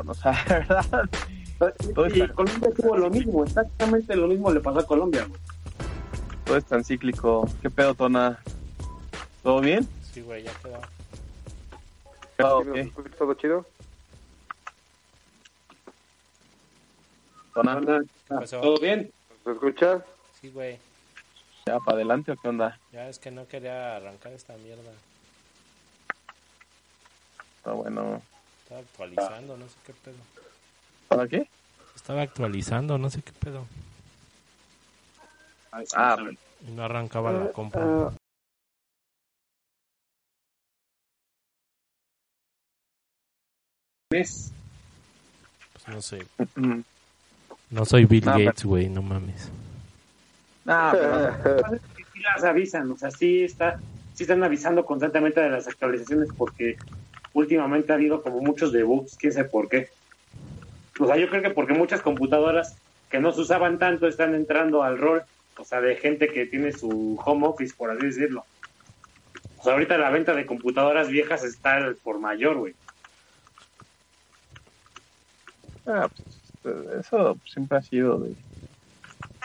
Cabrón, o sea, la verdad. Todo Y está- Colombia tuvo lo mismo, exactamente lo mismo le pasó a Colombia. güey. Todo es tan cíclico. ¿Qué pedo, Tona? ¿Todo bien? Sí, güey, ya quedó. ¿Todo ¿Sí nos qué? escuchas todo chido? ¿Tona? ¿Todo bien? ¿Nos escuchas? Sí, güey. ¿Ya para adelante o qué onda? Ya es que no quería arrancar esta mierda. Está bueno. Estaba actualizando, no sé qué pedo. ¿Para qué? Estaba actualizando, no sé qué pedo. Ah, Y no arrancaba la compra. Ah, ¿Ves? Pues no sé. No soy Bill No, Gates, güey, no mames. ah, pero- Sí las avisan, o sea, sí, está, sí están avisando constantemente de las actualizaciones porque últimamente ha habido como muchos debugs, quién sabe por qué. O sea, yo creo que porque muchas computadoras que no se usaban tanto están entrando al rol, o sea, de gente que tiene su home office, por así decirlo. O sea, ahorita la venta de computadoras viejas está por mayor, güey. ah, pues, eso siempre ha sido de...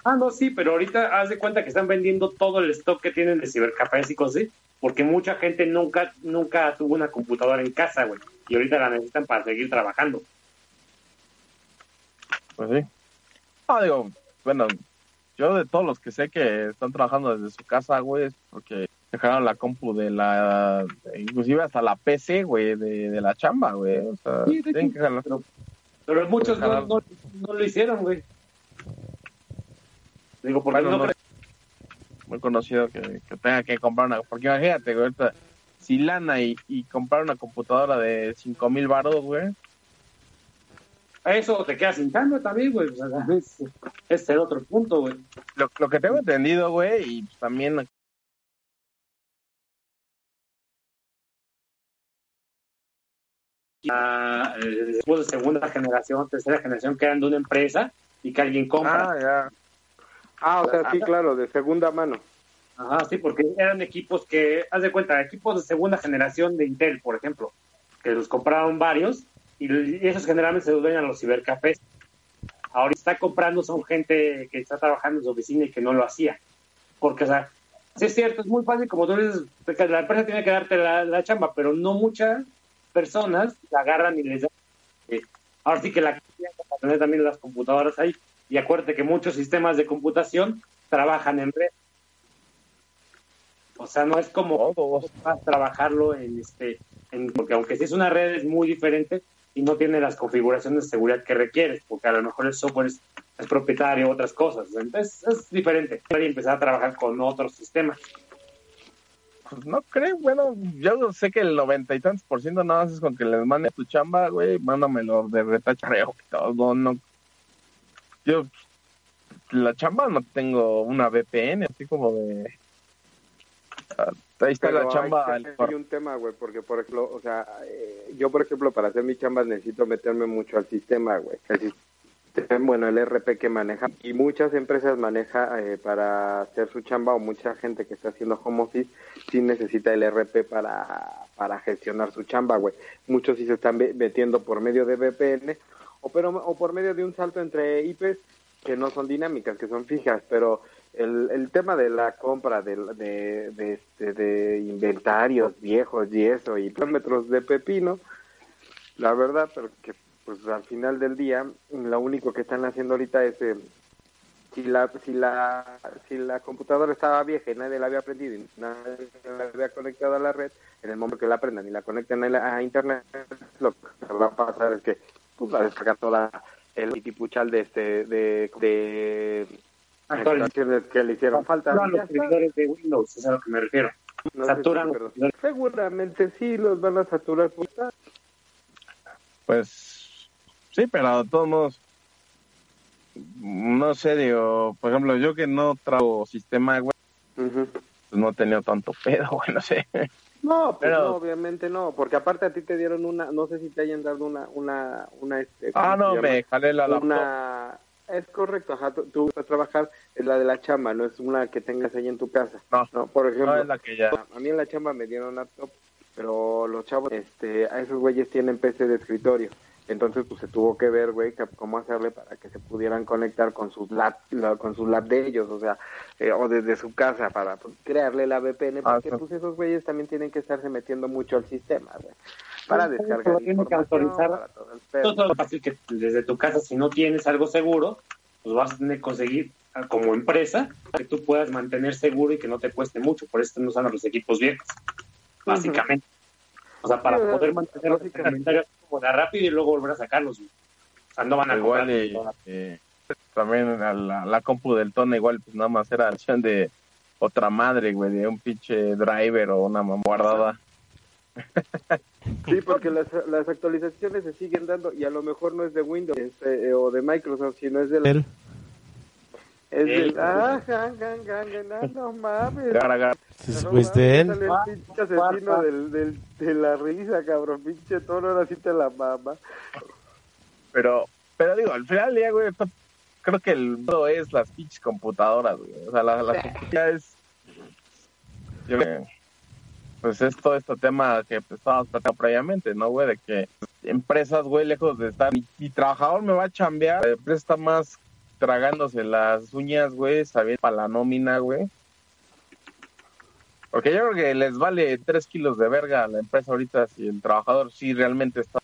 Ah, no, sí, pero ahorita haz de cuenta que están vendiendo todo el stock que tienen de cibercafés y cosas así, porque mucha gente nunca, nunca tuvo una computadora en casa, güey, y ahorita la necesitan para seguir trabajando. Pues sí. No, digo, bueno, yo de todos los que sé que están trabajando desde su casa, güey, es porque dejaron la compu de la... Inclusive hasta la PC, güey, de, de la chamba, güey. O sea, Sí, de tienen que jalar. Pero muchos no, no lo hicieron, güey. Digo, porque Bueno, no, no- muy conocido que, que tenga que comprar una... Porque imagínate, güey, ahorita, si lana y, y comprar una computadora de cinco mil baros, güey, eso te quedas sin cambio también, güey. O sea, es, es el otro punto, güey. lo, lo que tengo entendido, güey, y también Ah, eh, después de segunda generación, tercera generación, que eran de una empresa y que alguien compra. Ah, ya. Ah, o sea, sí, claro, de segunda mano. Ajá, sí, porque eran equipos que, haz de cuenta, equipos de segunda generación de Intel, por ejemplo, que los compraron varios y, esos generalmente se los a los cibercafés. Ahora está comprando son gente que está trabajando en su oficina y que no lo hacía. Porque, o sea, sí es cierto, es muy fácil, como tú dices, la empresa tiene que darte la, la chamba, pero no muchas personas la agarran y les dan. eh, ahora sí que la para tener también las computadoras ahí. Y acuérdate que muchos sistemas de computación trabajan en red. O sea, no es como Todos. vas a trabajarlo en este, en- porque aunque sí es una red es muy diferente y no tiene las configuraciones de seguridad que requieres, porque a lo mejor el software es, es propietario, otras cosas. Entonces es diferente. Y empezar a trabajar con otros sistemas. Pues no creo, bueno, yo sé que el noventa y tantos por ciento nada más es con que les mande tu chamba, güey, mándamelo de retachareo, todo, no. Yo, la chamba no tengo una VPN, así como de... Ah, Ahí está Pero la chamba. hay, hay un tema, güey, porque, por ejemplo, o sea, eh, yo, por ejemplo, para hacer mi chamba necesito meterme mucho al sistema, güey. El sistema, bueno, el RP que maneja. Y muchas empresas maneja eh, para hacer su chamba o mucha gente que está haciendo home office sí necesita el RP para, para gestionar su chamba, güey. Muchos sí se están metiendo por medio de VPN o, pero, o por medio de un salto entre IPs que no son dinámicas, que son fijas, pero el, el tema de la compra de, de, este, de inventarios viejos y eso, y kilómetros de pepino, la verdad, pero que pues al final del día, lo único que están haciendo ahorita es... eh, si la, si la si la computadora estaba vieja y nadie la había aprendido y nadie la había conectado a la red, en el momento que la aprendan y la conecten a, la- a internet, lo que va a pasar es que pues, va a descargar toda el pitipuchal de este de, de actualizaciones que le hicieron falta. Ya los servidores de Windows, es a lo que me refiero. No saturan seguramente sí los van a saturar. pues. Pues sí, pero de todos modos, no sé, digo, por ejemplo, yo que no trago sistema, Ujú. pues no he tenido tanto pedo, güey, no sé. No, pues Pero- no, obviamente no, porque aparte a ti te dieron una, no sé si te hayan dado una, una, una, este, ¿cómo Ah, no, me jalé la laptop. una es correcto ajá tú, vas a trabajar es la de la chamba no es una que tengas ahí en tu casa No. por ejemplo No, es la que ya. a mí en la chamba me dieron laptop pero los chavos este a esos güeyes tienen PC de escritorio entonces pues se tuvo que ver güey que- cómo hacerle para que se pudieran conectar con sus lab la- con sus lab de ellos o sea eh, o desde su casa para pues, crearle la VPN Ah, porque sí. pues esos güeyes también tienen que estarse metiendo mucho al sistema güey para Sí, descargar lo tienen que información, autorizar. para todo el pedo. Todo es fácil que desde tu casa, si no tienes algo seguro, pues vas a tener que conseguir ah, como empresa que tú puedas mantener seguro y que no te cueste mucho. Por eso están usando los equipos viejos, básicamente. O sea, para poder mantener los inventarios como de rápido y luego volver a sacarlos. güey. O sea, no van a Igual comprar y, todas. eh, también a la, la compu del tono igual pues nada más era acción de otra madre, güey, de un pinche driver o una guardada. Sí, porque las, las actualizaciones se siguen dando y a lo mejor no es de Windows este, eh, o de Microsoft, sino es del... Él. Es del... Él. Ah, gan, gan, gan, no mames. Gara, gara. No de él. el pinche asesino del, del, de la risa, cabrón. Pinche tono, ahora sí te la mama. Pero, pero digo, al final día, güey, esto- creo que el mundo es las pinches computadoras, güey. O sea, la, la computadora es... Yo creo que, pues es todo este tema que pues, estábamos platicando previamente, ¿no, güey? De que empresas, güey, lejos de estar... Mi, mi trabajador me va a chambear, la empresa está más tragándose las uñas, güey, sabiendo para la nómina, güey. Porque yo creo que les vale tres kilos de verga a la empresa ahorita si el trabajador sí realmente está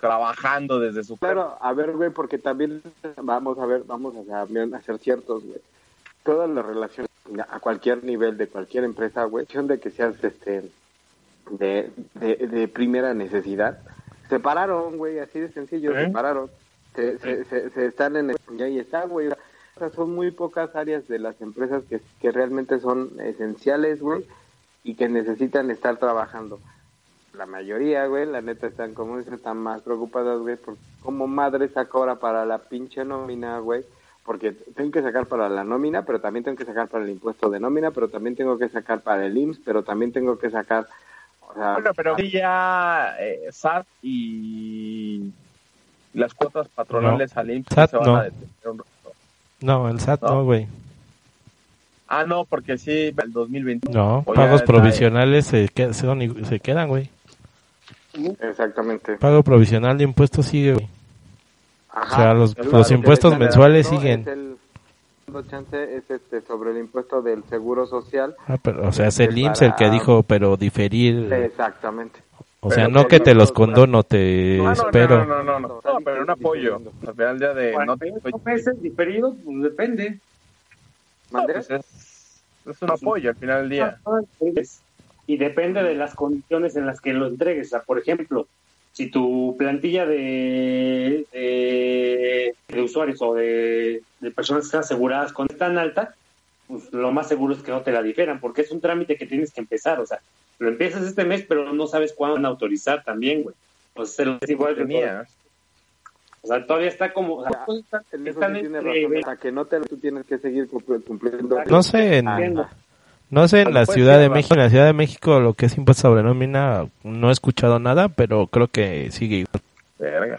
trabajando desde su. Claro, a ver, güey, porque también vamos a ver, vamos a, a ser ciertos, güey. Todas las relaciones a cualquier nivel de cualquier empresa, güey, son de que seas este de, de, de primera necesidad. Se pararon, güey, así de sencillo, ¿Eh? se pararon. Se, se, se, se están en el... Y ahí está, güey. O son muy pocas áreas de las empresas que, que realmente son esenciales, güey, y que necesitan estar trabajando la mayoría, güey, la neta están como dicen, están más preocupadas, güey, por cómo madre saca ahora para la pinche nómina, güey, porque tengo que sacar para la nómina, pero también tengo que sacar para el impuesto de nómina, pero también tengo que sacar para el IMSS, pero también tengo que sacar, o sea, Bueno, pero ya eh, SAT y las cuotas patronales al IMSS SAT se van no. a detener un rato. No, el SAT No. no, güey. Ah, no, porque sí, el 2020. No, pagos está, provisionales se, son se quedan, güey. exactamente. Pago provisional de impuestos sigue, güey. Ajá. O sea, los- los impuestos mensuales siguen. Es el es este sobre el impuesto del seguro social. Ah, pero, o sea, es el Este, IMSS el que para- dijo, pero diferir. Exactamente. O sea, Pero no que te los condono, te Ah, no, espero. No, no, no, no, no, no, pero un apoyo. Al final ya de no te ¿Cuántos meses diferidos? Pues depende. pues es, es un apoyo al final del día. Y depende de las condiciones en las que lo entregues. O sea, por ejemplo, si tu plantilla de, de, de usuarios o de, de personas que están aseguradas con es tan alta, pues lo más seguro es que no te la difieran, porque es un trámite que tienes que empezar. O sea, lo empiezas este mes, pero no sabes cuándo van a autorizar también, güey. O sea, es igual que. Tenía. O sea, todavía está como. O sea, Ya, pues, están, En eso están sí tiene entre- razón. Hasta que no te tú tienes que seguir cumpl- cumpliendo. No sé, en, no sé en la pues, Ciudad de. México, en la Ciudad de México lo que es impuesto sobre nómina, no he escuchado nada, pero creo que sigue igual. Verga.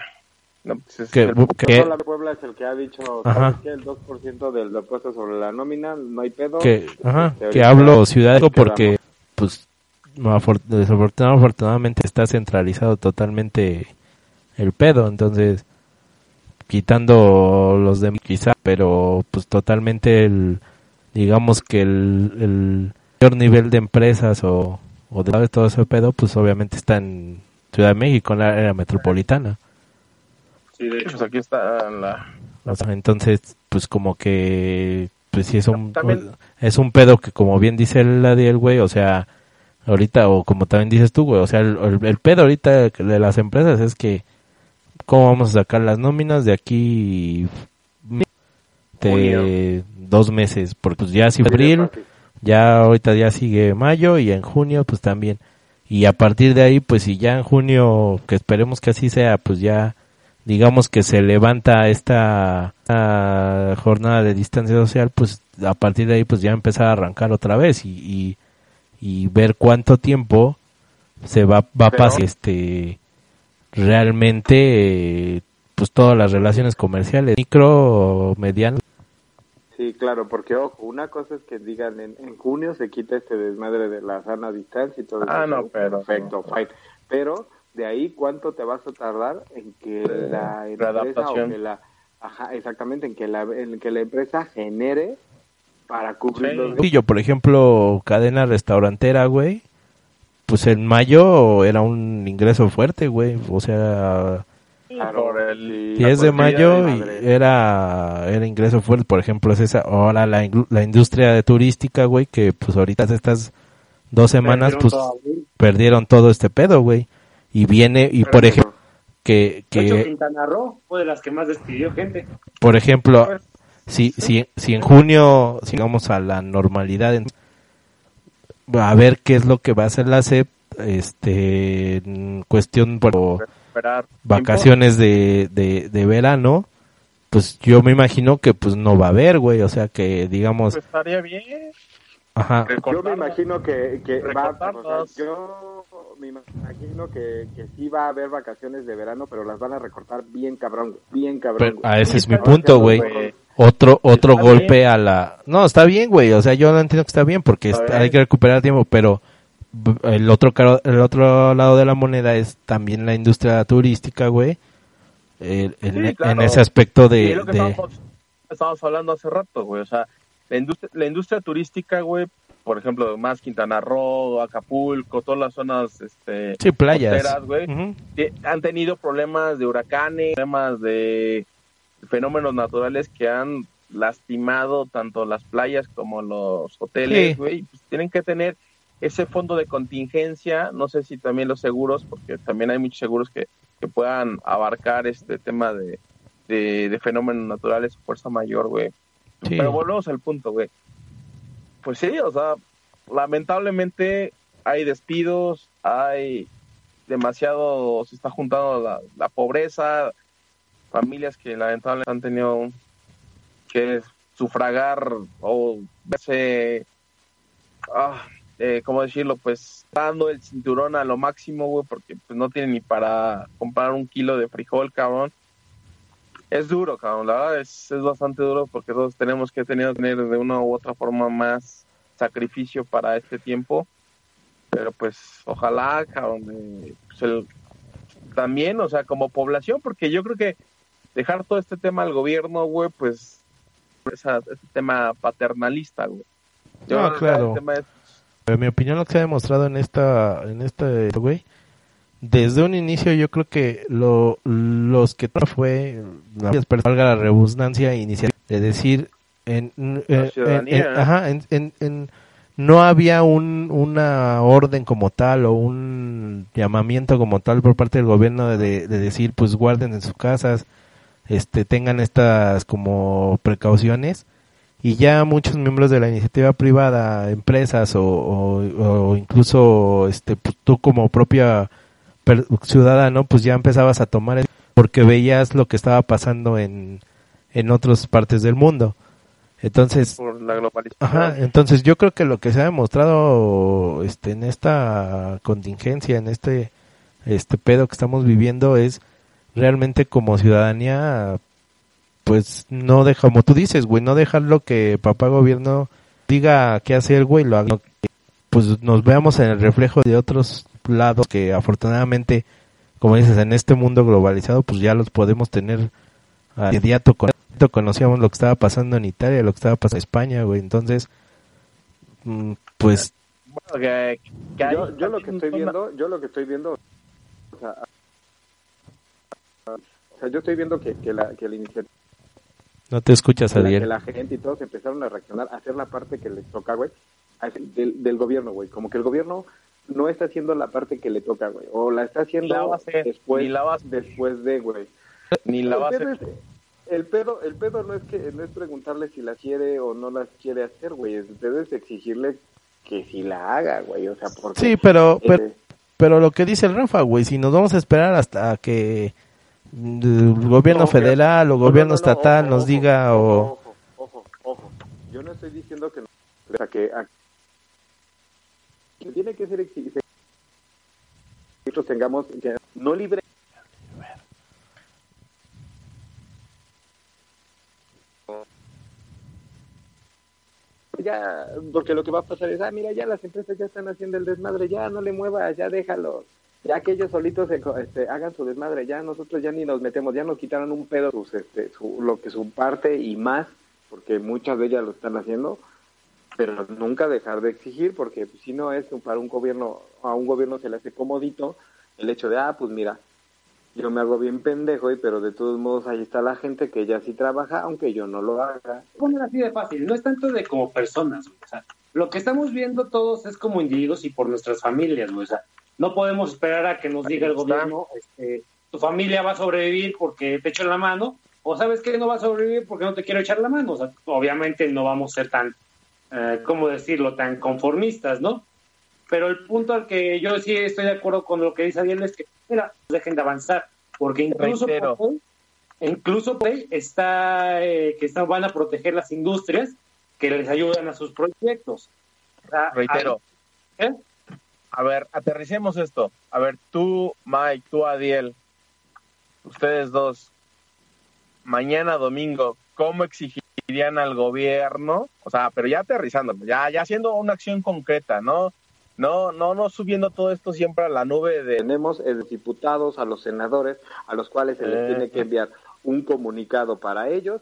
No, pues es Que, el- que, la Puebla es el que ha dicho Ajá. ¿sabes qué? el 2% del impuesto sobre la nómina, no hay pedo. que, ajá, Este, que ahorita hablo Ciudad de porque, pues, afor- desafortunadamente afortunadamente está centralizado totalmente el pedo, entonces quitando los de quizá, pero pues totalmente el digamos que el, el mayor nivel de empresas o, o de todo ese pedo, pues obviamente está en Ciudad de México, en la área metropolitana. Sí, de Pues hecho. aquí está la... O sea, entonces, pues como que, pues sí es un, También- es un pedo que como bien dice el Adiel, güey, o sea, ahorita, o como también dices tú, güey, o sea, el, el- el pedo ahorita de las empresas es que, ¿cómo vamos a sacar las nóminas de aquí de dos meses? Porque pues ya si abril, ya ahorita ya sigue mayo y en junio pues también. Y a partir de ahí, pues si ya en junio, que esperemos que así sea, pues ya digamos que se levanta esta, esta jornada de distancia social, pues a partir de ahí pues ya empezar a arrancar otra vez y, y, y ver cuánto tiempo se va, va a pasar este realmente eh, pues todas las relaciones comerciales, micro, mediano. Sí, claro, porque ojo, una cosa es que digan en, en junio se quita este desmadre de la sana distancia y todo Ah, eso. no, pero- Perfecto, fine. Pero de ahí, ¿cuánto te vas a tardar en que la empresa o que la... Ajá, exactamente, en que la, en que la empresa genere para cubrir Sí. los... Yo, por ejemplo, cadena restaurantera, güey, pues en mayo era un ingreso fuerte, güey, o sea, Claro, por el- sí. 10 de mayo de y madre. era era ingreso fuerte, por ejemplo, es esa ahora la, la industria de turística, güey, que pues ahorita estas dos semanas Perdieron pues todo perdieron todo este pedo, güey. Y viene y Pero por ejemplo que De hecho, que Quintana Roo fue de las que más despidió gente. por ejemplo, si si si en junio sigamos a la normalidad en- a ver qué es lo que va a hacer la SEP este en cuestión por vacaciones de, de, de verano, pues yo me imagino que pues no va a haber, güey, o sea que digamos, Pues estaría bien. ajá, Yo me imagino que, que va, o sea, yo me imagino que, que sí va a haber vacaciones de verano, pero las van a recortar bien cabrón, bien cabrón. pero güey. a ese es mi punto, güey. Otro otro Está golpe bien. a la No, está bien, güey, o sea, yo lo entiendo que está bien porque Está hay que recuperar tiempo, pero el otro caro- el otro lado de la moneda es también la industria turística, güey. El- en, Sí, ese aspecto de, es lo que de- estábamos, estábamos hablando hace rato, güey. O sea, la industria, la industria turística, güey, por ejemplo, más Quintana Roo, Acapulco, todas las zonas este, sí, playas. costeras, güey, han tenido problemas de huracanes, problemas de fenómenos naturales que han lastimado tanto las playas como los hoteles, Sí. güey. Pues tienen que tener ese fondo de contingencia, no sé si también los seguros, porque también hay muchos seguros que, que puedan abarcar este tema de, de, de fenómenos naturales, fuerza mayor, güey. Sí. Pero volvemos al punto, güey. Pues sí, o sea, lamentablemente hay despidos, hay demasiado, se está juntando la, la pobreza, familias que lamentablemente han tenido que sufragar o verse, ah, eh, ¿cómo decirlo? Pues dando el cinturón a lo máximo, güey, porque pues no tienen ni para comprar un kilo de frijol, cabrón. Es duro, cabrón, la verdad es, es bastante duro porque todos tenemos que tener, tener de una u otra forma más sacrificio para este tiempo. Pero pues ojalá, cabrón, eh, pues, el- también, o sea, como población, porque yo creo que dejar todo este tema al gobierno, güey, pues esa, ese tema paternalista, güey. Yo No, claro. es En mi opinión, lo que se ha demostrado en esta, en este, güey, desde un inicio yo creo que lo, los que fue, valga la redundancia inicial, de decir, en, en- en- en- ajá, en, en- en- no había un, una orden como tal o un llamamiento como tal por parte del gobierno de, de decir, pues guarden en sus casas, este, tengan estas como precauciones. Y ya muchos miembros de la iniciativa privada, empresas o, o- o incluso este pues, tú como propia ciudadano, pues ya empezabas a tomar el, porque veías lo que estaba pasando en en otras partes del mundo. Entonces, por la globalización. Ajá, entonces yo creo que lo que se ha demostrado este en esta contingencia, en este este pedo que estamos viviendo es realmente como ciudadanía pues no deja, como tú dices, güey, no dejar lo que papá gobierno diga qué hacer, güey, lo haga pues nos veamos en el reflejo de otros lados que afortunadamente, como dices, en este mundo globalizado, pues ya los podemos tener a inmediato. Conocíamos lo que estaba pasando en Italia, lo que estaba pasando en España, güey. Entonces, mm, pues... yo, yo lo que estoy viendo, yo lo que estoy viendo, o sea, o sea yo estoy viendo que, que la, que la iniciativa no te escuchas. Que la gente y todos empezaron a reaccionar, a hacer la parte que les toca, güey, del, del gobierno, güey. Como que el gobierno no está haciendo la parte que le toca, güey. O la está haciendo después, después de, güey. Ni la base. El pedo, el pedo no es que no es preguntarle si la quiere o no la quiere hacer, güey. Debes exigirle que si la haga, güey. O sea, porque... Sí, pero, pero, pero lo que dice el Rafa, güey, si nos vamos a esperar hasta que el gobierno federal o gobierno estatal nos diga o... Ojo, ojo, ojo. Yo no estoy diciendo que, no, que, tiene que ser que nosotros tengamos que no libre ya porque lo que va a pasar es ah mira ya las empresas ya están haciendo el desmadre ya no le muevas ya déjalo. Ya que ellos solitos este, hagan su desmadre, ya nosotros ya ni nos metemos, ya nos quitaron un pedo este, lo que su parte y más, porque muchas de ellas lo están haciendo, pero nunca dejar de exigir, porque si no es para un gobierno, a un gobierno se le hace comodito el hecho de, ah, pues mira, yo me hago bien pendejo, y pero de todos modos ahí está la gente que ya sí trabaja, aunque yo no lo haga. Poner así de fácil, no es tanto de como personas, o sea, lo que estamos viendo todos es como individuos y por nuestras familias, o sea, no podemos esperar a que nos diga el gobierno, este, tu familia va a sobrevivir porque te echo la mano, o sabes que no va a sobrevivir porque no te quiero echar la mano. O sea, obviamente no vamos a ser tan, eh, ¿cómo decirlo?, tan conformistas, ¿no? Pero el punto al que yo sí estoy de acuerdo con lo que dice Ariel es que, mira, dejen de avanzar, porque incluso por incluso está eh, que están, van a proteger las industrias que les ayudan a sus proyectos. Reitero. ¿eh? A ver, aterricemos esto. A ver, tú, Mike, tú, Adiel, ustedes dos, mañana domingo, ¿cómo exigirían al gobierno? O sea, pero ya aterrizando, ya, ya haciendo una acción concreta, ¿no? No, no, no subiendo todo esto siempre a la nube de... Tenemos a los diputados, a los senadores, a los cuales se les eh. tiene que enviar un comunicado para ellos.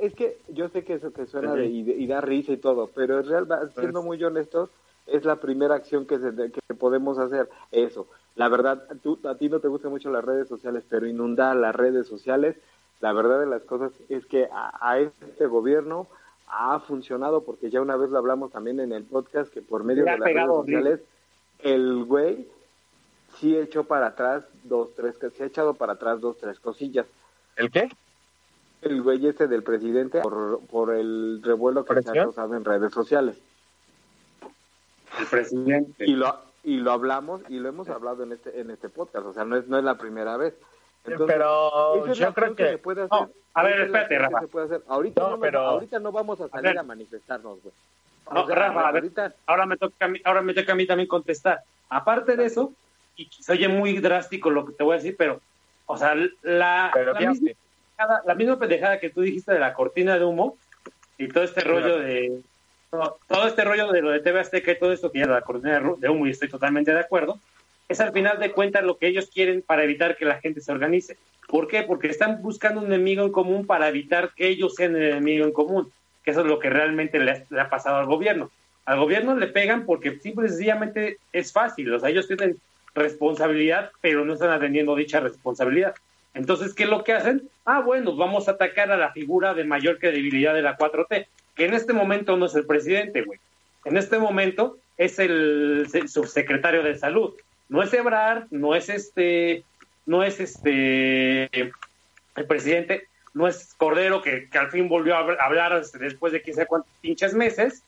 Es que yo sé que eso que suena de, y, da risa y todo, pero es real, siendo muy honestos, es la primera acción que, que podemos hacer, eso. La verdad, tú, a ti no te gustan mucho las redes sociales, pero inundar las redes sociales, la verdad de las cosas es que a, este gobierno ha funcionado, porque ya una vez lo hablamos también en el podcast, que por medio de las redes sociales, el güey sí echó para atrás dos, tres, se ha echado para atrás dos, tres cosillas. ¿El qué? El güey este del presidente por, por el revuelo que se ha causado en redes sociales el presidente. Y lo, y lo hablamos y lo hemos hablado en este, en este podcast, o sea, no es, no es la primera vez. Pero yo creo que... puede hacer, a ver, espérate, Rafa. Ahorita, no, pero... ahorita no vamos a salir a, manifestarnos, güey. No, Rafa, ahorita... ahora, me toca a mí, ahora me toca a mí también contestar. Aparte de eso, y se oye muy drástico lo que te voy a decir, pero, o sea, la, la, misma, la misma pendejada que tú dijiste de la cortina de humo y todo este rollo de todo, este rollo de lo de TV Azteca y todo esto que ya la cortina de humo y estoy totalmente de acuerdo, es al final de cuentas lo que ellos quieren para evitar que la gente se organice. ¿Por qué? Porque están buscando un enemigo en común para evitar que ellos sean el enemigo en común, que eso es lo que realmente le, ha pasado al gobierno. Al gobierno le pegan porque simple y sencillamente es fácil, o sea, ellos tienen responsabilidad, pero no están atendiendo dicha responsabilidad. Entonces, ¿qué es lo que hacen? Ah, bueno, vamos a atacar a la figura de mayor credibilidad de la 4T que en este momento no es el presidente, güey. En este momento es el subsecretario de salud. No es Ebrard, no es este, no es este el presidente, no es Cordero, que, al fin volvió a hablar este, después de quién sabe cuántos pinches meses,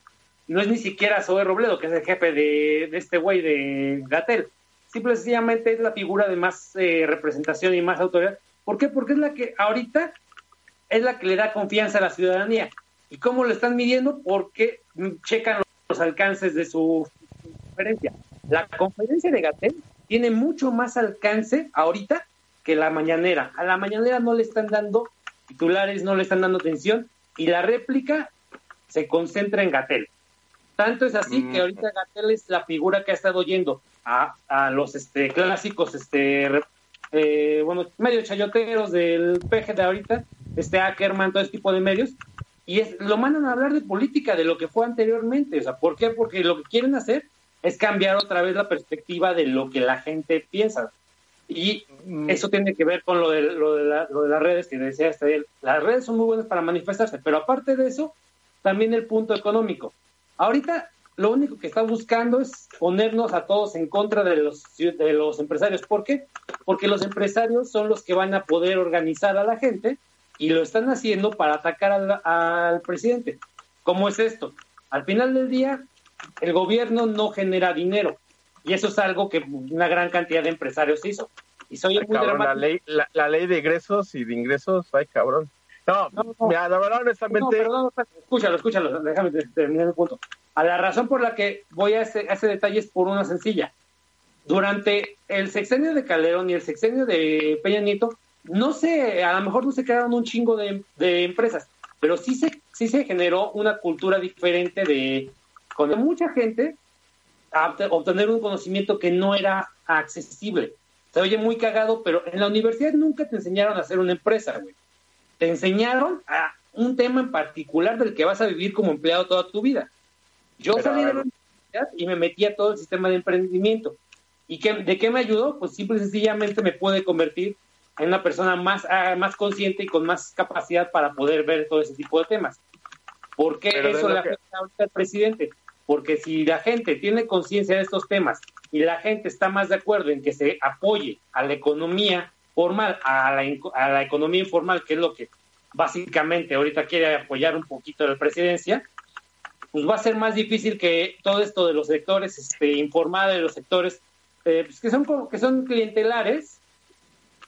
no es ni siquiera Zoe Robledo, que es el jefe de, este güey de Gatel. Simplemente es la figura de más eh, representación y más autoridad. ¿Por qué? Porque es la que ahorita es la que le da confianza a la ciudadanía. ¿Y cómo lo están midiendo? Porque checan los alcances de su conferencia. La conferencia de Gatel tiene mucho más alcance ahorita que la mañanera. A la mañanera no le están dando titulares, no le están dando atención y la réplica se concentra en Gatel. Tanto es así que Mm. ahorita Gatel es la figura que ha estado yendo a, a los este, clásicos, este, eh, bueno, medios chayoteros del PG de ahorita, este Ackerman, todo ese tipo de medios, y es, lo mandan a hablar de política, de lo que fue anteriormente. O sea, ¿por qué? Porque lo que quieren hacer es cambiar otra vez la perspectiva de lo que la gente piensa. Y Mm. eso tiene que ver con lo de, lo de, la- lo de las redes que decía él. Las redes son muy buenas para manifestarse, pero aparte de eso, también el punto económico. Ahorita lo único que está buscando es ponernos a todos en contra de los, de los empresarios. ¿Por qué? Porque los empresarios son los que van a poder organizar a la gente y lo están haciendo para atacar al, al presidente. ¿Cómo es esto? Al final del día, el gobierno no genera dinero y eso es algo que una gran cantidad de empresarios hizo. Y soy Ay, muy cabrón, la ley, la, la ley de egresos y de ingresos, ay cabrón. No, No, no. mira, la verdad, honestamente, pero no, escúchalo, escúchalo, déjame te- terminar el punto. A la razón por la que voy a ese, a ese detalle es por una sencilla. Durante el sexenio de Calderón y el sexenio de Peña Nieto, no sé, a lo mejor no se crearon un chingo de, de empresas, pero sí se, sí se generó una cultura diferente de, con mucha gente a obte- obtener un conocimiento que no era accesible. Se oye muy cagado, pero en la universidad nunca te enseñaron a hacer una empresa, güey. Te enseñaron a un tema en particular del que vas a vivir como empleado toda tu vida. Yo Pero, salí de la universidad y me metí a todo el sistema de emprendimiento. ¿Y qué, de qué me ayudó? Pues simple y sencillamente me pude convertir en una persona más, ah, más consciente y con más capacidad para poder ver todo ese tipo de temas. ¿Por qué Pero eso le que- afecta ahorita al presidente? Porque si la gente tiene conciencia de estos temas y la gente está más de acuerdo en que se apoye a la economía formal, a la, economía informal, que es lo que básicamente ahorita quiere apoyar un poquito la presidencia, pues va a ser más difícil que todo esto de los sectores este, informales, los sectores eh, pues que son que son clientelares,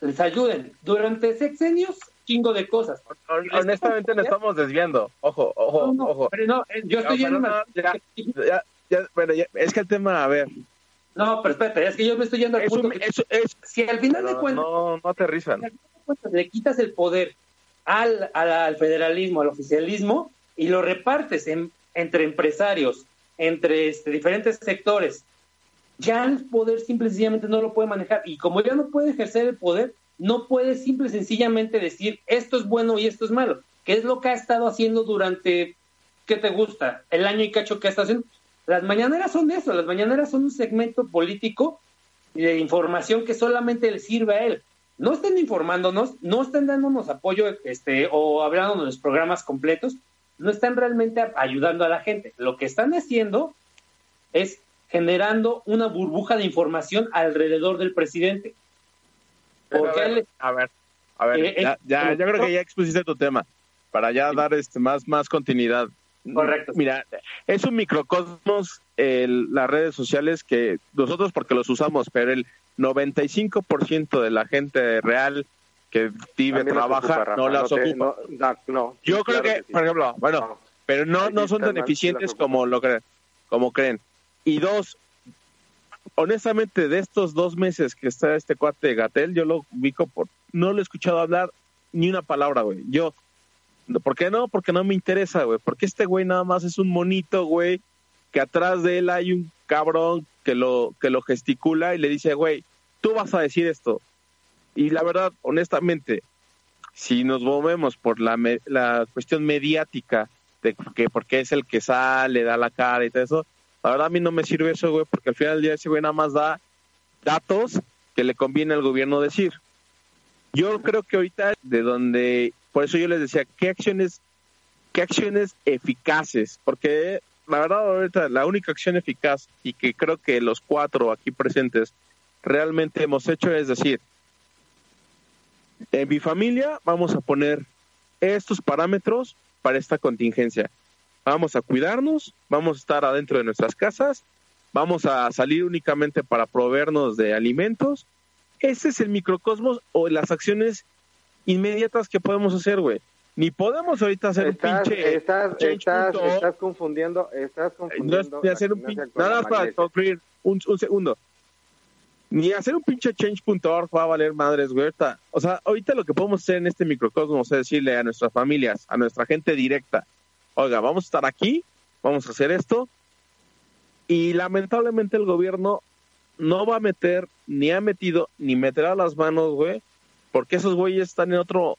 les ayuden. Durante sexenios, chingo de cosas. hon- honestamente nos estamos desviando. Ojo, ojo, No, no, ojo. pero no, eh, yo estoy No, no, más- ya, ya, ya, bueno, ya, es que el tema, a ver, No, pero espérate, es que yo me estoy yendo al es punto un, que es, es, si al final de cuentas no, no aterrizan. al final de cuentas le quitas el poder al, al, al federalismo, al oficialismo, y lo repartes en- entre empresarios, entre este, diferentes sectores, ya el poder simple y sencillamente no lo puede manejar. Y como ya no puede ejercer el poder, no puede simple y sencillamente decir esto es bueno y esto es malo, que es lo que ha estado haciendo durante, ¿qué te gusta? El año y cacho que ha estado haciendo. Las mañaneras son eso, las mañaneras son un segmento político de información que solamente le sirve a él. No estén informándonos, no están dándonos apoyo este, o hablándonos de los programas completos, no están realmente ayudando a la gente. Lo que están haciendo es generando una burbuja de información alrededor del presidente. Porque a, él ver, a ver, a ver, Eh, ya, eh, ya, yo creo que ya expusiste tu tema para ya dar este más, más continuidad. Correcto. Mira, es un microcosmos el- las redes sociales que nosotros porque los usamos, pero el 95% de la gente real que vive, no trabaja, ocupa, no las te- ocupa. no, no, no. Yo creo Claro que, sí. por ejemplo, bueno, No. pero no, no son tan eficientes como lo creen, como creen. Y dos, honestamente, de estos dos meses que está este cuate de Gatel, yo lo ubico por, no lo he escuchado hablar ni una palabra, güey. Yo, ¿por qué no? Porque no me interesa, güey. Porque este güey nada más es un monito, güey, que atrás de él hay un cabrón que lo, que lo gesticula y le dice, güey, tú vas a decir esto. Y la verdad, honestamente, si nos movemos por la, la cuestión mediática de que porque es el que sale, da la cara y todo eso, la verdad a mí no me sirve eso, güey, porque al final del día ese güey nada más da datos que le conviene al gobierno decir. Yo creo que ahorita de donde, por eso yo les decía, ¿qué acciones, qué acciones eficaces? Porque la verdad ahorita la única acción eficaz y que creo que los cuatro aquí presentes realmente hemos hecho es decir, en mi familia vamos a poner estos parámetros para esta contingencia. Vamos a cuidarnos, vamos a estar adentro de nuestras casas, vamos a salir únicamente para proveernos de alimentos. Ese es el microcosmos o las acciones inmediatas que podemos hacer, güey. Ni podemos ahorita hacer Estás, un pinche estás, estás, estás confundiendo, estás confundiendo. de hacer un pinche, nada más para concluir, un, un segundo. Ni hacer un pinche change.org va a valer madres, güey. ahorita. O sea, ahorita lo que podemos hacer en este microcosmos es decirle a nuestras familias, a nuestra gente directa, oiga, vamos a estar aquí, vamos a hacer esto, Y lamentablemente el gobierno no va a meter, ni ha metido, ni meterá las manos, güey, porque esos güeyes están en otro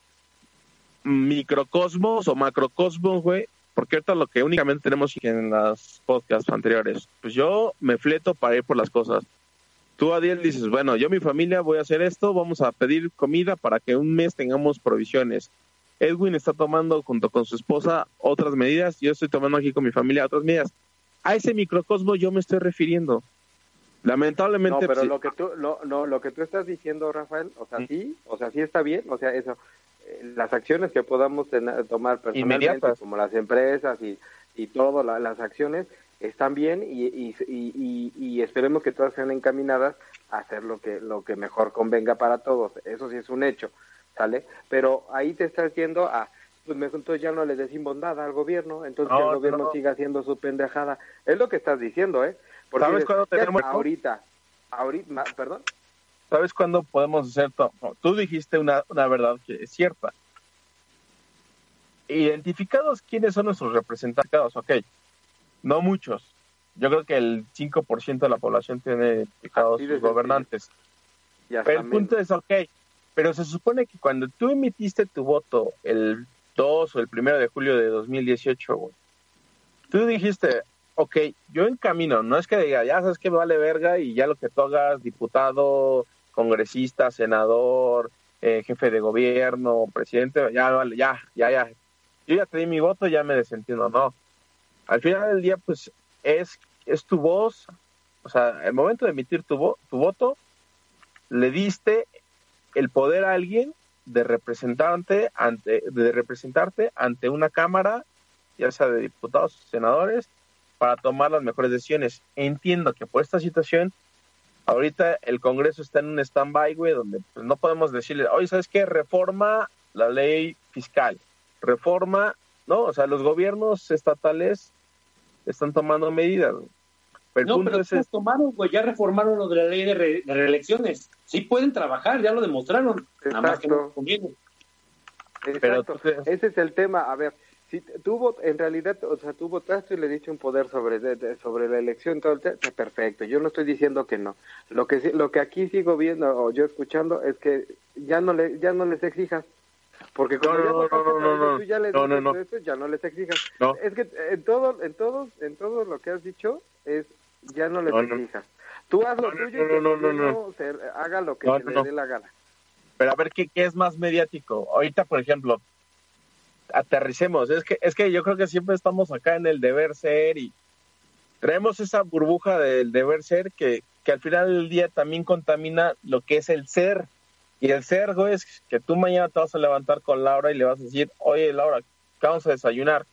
microcosmos o macrocosmos, güey, porque ahorita lo que únicamente tenemos en las podcasts anteriores, pues yo me fleto para ir por las cosas. Tú, Adiel, dices, bueno, yo mi familia voy a hacer esto, vamos a pedir comida para que un mes tengamos provisiones. Edwin está tomando junto con su esposa otras medidas, yo estoy tomando aquí con mi familia otras medidas. A ese microcosmo yo me estoy refiriendo. Lamentablemente. No, pero pues, lo que tú, lo, no, lo que tú estás diciendo, Rafael, o sea, sí, o sea, sí está bien, o sea, eso, eh, las acciones que podamos tener, tomar personalmente, Inmediatas. como las empresas y, y todas la- las acciones, están bien y, y, y, y- y esperemos que todas sean encaminadas a hacer lo que, lo que mejor convenga para todos. Eso sí es un hecho, ¿sale? Pero ahí te estás yendo a, pues entonces ya no le decimos nada al gobierno, entonces No, que el gobierno no. siga haciendo su pendejada. Es lo que estás diciendo, ¿eh? Porque ¿Sabes cuándo tenemos- ahorita, ahorita, perdón. ¿Sabes cuándo podemos hacer todo? No, Tú dijiste una, una verdad que es cierta. Identificados quiénes son nuestros representados, ok. No muchos. Yo creo que el 5% de la población tiene identificados sus gobernantes. Pero el punto es, ok, pero se supone que cuando tú emitiste tu voto el 2 o el 1 de julio de 2018, güey, tú dijiste, ok, yo encamino, no es que diga, ya sabes que vale verga y ya lo que tú hagas, diputado, congresista, senador, eh, jefe de gobierno, presidente, ya vale, ya, ya, ya. Yo ya te di mi voto, ya me desentiendo, no. Al final del día, pues, es, es tu voz, o sea, el momento de emitir tu, vo- tu voto, le diste el poder a alguien de representarte ante de representarte ante una cámara ya sea de diputados senadores para tomar las mejores decisiones. Entiendo que por esta situación ahorita el Congreso está en un stand-by güey donde pues, no podemos decirle oye sabes qué reforma la ley fiscal reforma no o sea los gobiernos estatales están tomando medidas. Pero no, pero es ¿cómo tomaron, güey? Ya reformaron lo de la ley de, re- de reelecciones. Sí pueden trabajar, ya lo demostraron. Nada más que no Exacto. conviene. Pero Exacto. tú- Ese es el tema. A ver, si tú en realidad, o sea, tú votaste y le diste un poder sobre de- de- sobre la elección, todo el perfecto. Yo no estoy diciendo que no. Lo que sí- lo que aquí sigo viendo o yo escuchando es que ya no le ya no les exijas. Porque como No, ya no, no, no, tú ya les no, no, no. esto, ya no les exijas. No. Es que en todo en todo en todo lo que has dicho es ya no les No, no. Tú haz lo No, no, tuyo y no, no, no, se- haga lo que No, se no, le dé la gana. pero a ver qué, qué es más mediático. Ahorita, por ejemplo, aterricemos. Es que, es que yo creo que siempre estamos acá en el deber ser y traemos esa burbuja del deber ser que, que al final del día también contamina lo que es el ser. Y el ser, güey, es que tú mañana te vas a levantar con Laura y le vas a decir, oye, Laura, ¿qué vamos a desayunar?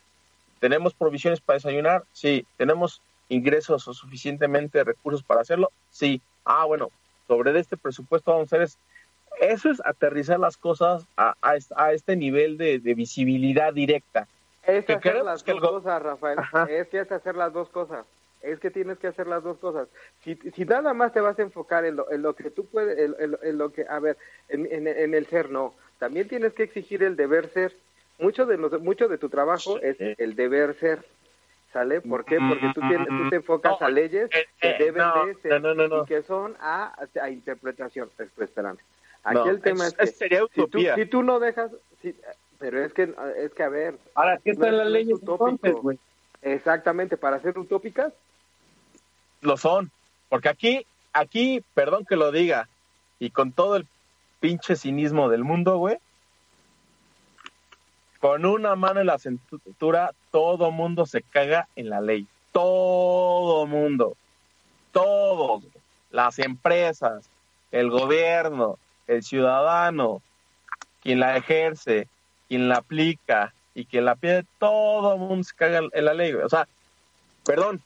¿Tenemos provisiones para desayunar? Sí. ¿Tenemos ingresos o suficientemente recursos para hacerlo? Sí. Ah, bueno, sobre este presupuesto vamos a hacer es eso es aterrizar las cosas a, a, est- a este nivel de, de visibilidad directa. Es que hacer las que dos cosas, Rafael. Ajá. Es que es hacer las dos cosas. Es que tienes que hacer las dos cosas. Si, si nada más te vas a enfocar en lo, en lo que tú puedes, en, en- en lo que, a ver, en, el ser, no. También tienes que exigir el deber ser. Mucho de, los- mucho de tu trabajo es el deber ser. ¿Sale? ¿Por qué? Porque tú, tienes, tú te enfocas No, a leyes eh, que eh, deben no, de ser no, no, no, no. y que son a, a interpretación. Espérame. Aquí No, el tema es, es- que sería si tú, si tú no dejas, si- pero es que, es que a ver, Ahora, ¿qué es- las leyes entonces, güey? exactamente, para ser utópicas, Lo son. Porque aquí, aquí, perdón que lo diga, y con todo el pinche cinismo del mundo, güey, con una mano en la cintura, todo mundo se caga en la ley. Todo mundo. Todos. Las empresas, el gobierno, el ciudadano, quien la ejerce, quien la aplica y quien la pide, todo mundo se caga en la ley. O sea, perdón,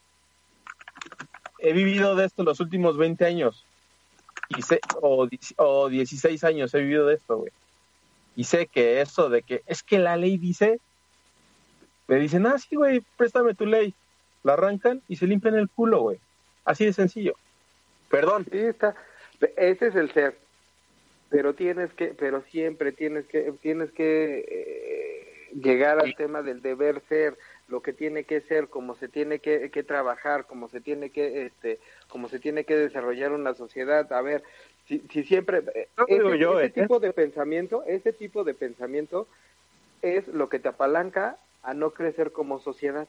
he vivido de esto los últimos 20 años. Y sé, o, o 16 años he vivido de esto, güey. Y sé que eso de que es que la ley dice, me dicen, ah, sí, güey, préstame tu ley. La arrancan y se limpian el culo, güey. Así de sencillo. Perdón. sí está, ese es el ser, pero tienes que, pero siempre tienes que, tienes que eh, llegar al tema del deber ser, lo que tiene que ser, cómo se tiene que, que trabajar, cómo se tiene que, este, cómo se tiene que desarrollar una sociedad. A ver, si, si siempre eh, No ese, yo, ese ¿eh? tipo de pensamiento, ese tipo de pensamiento es lo que te apalanca a no crecer como sociedad.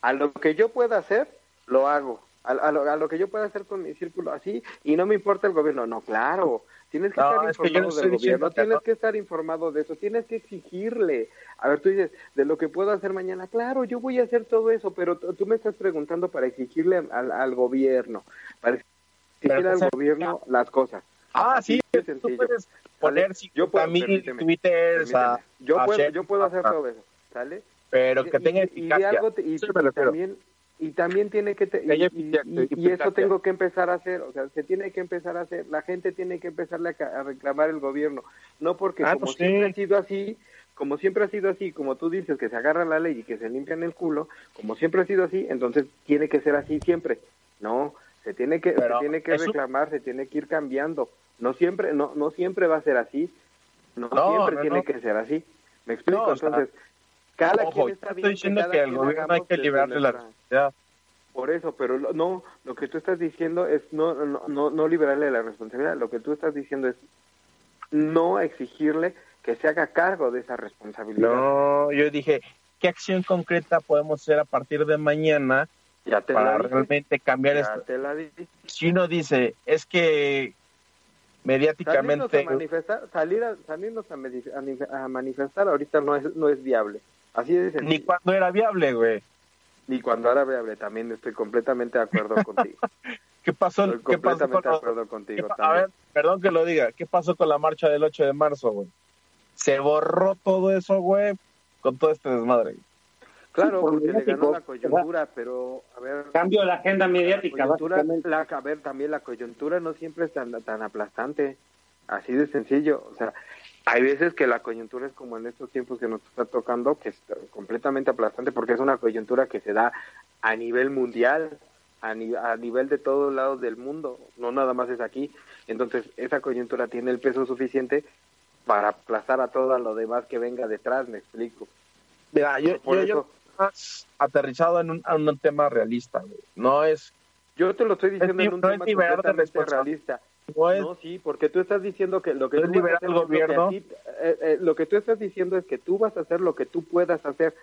A lo que yo pueda hacer, lo hago. A, a lo, a lo que yo pueda hacer con mi círculo así, y no me importa el gobierno. No, claro. Tienes que No, estar es que yo no informado del gobierno, que tienes no. que estar informado de eso, tienes que exigirle. A ver, tú dices, de lo que puedo hacer mañana, claro, yo voy a hacer todo eso, pero tú me estás preguntando para exigirle al, al gobierno, para exigirle Pero, al sea, gobierno las cosas. Ah, sí, tú puedes poner ¿Sale? Yo 50 puedo- mil twitters a, yo, a puedo, yo puedo hacer a- todo eso, ¿sale? pero que tenga y- y de eficacia. algo te- y, también y también tiene que te- y, y- eficacia, y- y eficacia. eso tengo que empezar a hacer o sea se tiene que empezar a hacer la gente tiene que empezarle a, ca- a reclamar el gobierno no porque Ah, como pues siempre sí. ha sido así como siempre ha sido así como tú dices que se agarra la ley y que se limpian el culo como siempre ha sido así entonces tiene que ser así siempre no se tiene que Pero se tiene que eso- reclamar se tiene que ir cambiando no siempre no no siempre va a ser así no, No, siempre no, tiene no. que ser así me explico No, o sea, entonces cada Ojo, quien yo estoy diciendo que al quien gobierno hay que liberarle la responsabilidad. por eso, pero lo- no, lo que tú estás diciendo es no, no, no, no liberarle la responsabilidad, lo que tú estás diciendo es no exigirle que se haga cargo de esa responsabilidad. No, yo dije, ¿qué acción concreta podemos hacer a partir de mañana ya te para la realmente cambiar ya esto? te la. Si uno dice, es que Salirnos a mediáticamente... manifestar, salir a, salirnos a manifestar ahorita no es, no es viable. Así de sencillo. Ni cuando era viable, güey. Ni cuando era viable, también estoy completamente de acuerdo contigo. ¿Qué pasó? Estoy ¿Qué pasó con de acuerdo contigo A ver, perdón que lo diga. ¿Qué pasó con la marcha del 8 de marzo, güey? Se borró todo eso, güey, con todo este desmadre. Claro, por porque le ganó la coyuntura, pero a ver, Cambio la agenda mediática, La la, a ver, también la coyuntura no siempre es tan, tan aplastante, así de sencillo. O sea, hay veces que la coyuntura es como en estos tiempos que nos está tocando, que es completamente aplastante porque es una coyuntura que se da a nivel mundial, a, ni- a nivel de todos lados del mundo, no nada más es aquí. Entonces, esa coyuntura tiene el peso suficiente para aplastar a todo lo demás que venga detrás, me explico. Mira, yo, Por yo, eso- yo más aterrizado en un, en un tema realista, güey. No es, Yo te lo estoy diciendo Es en un no es tema responsabilidad. realista. No es No, sí, porque tú estás diciendo que lo que ¿No tú liberar al es lo que gobierno? ti- eh, eh, lo que tú estás diciendo es que tú vas a hacer lo que tú puedas hacer.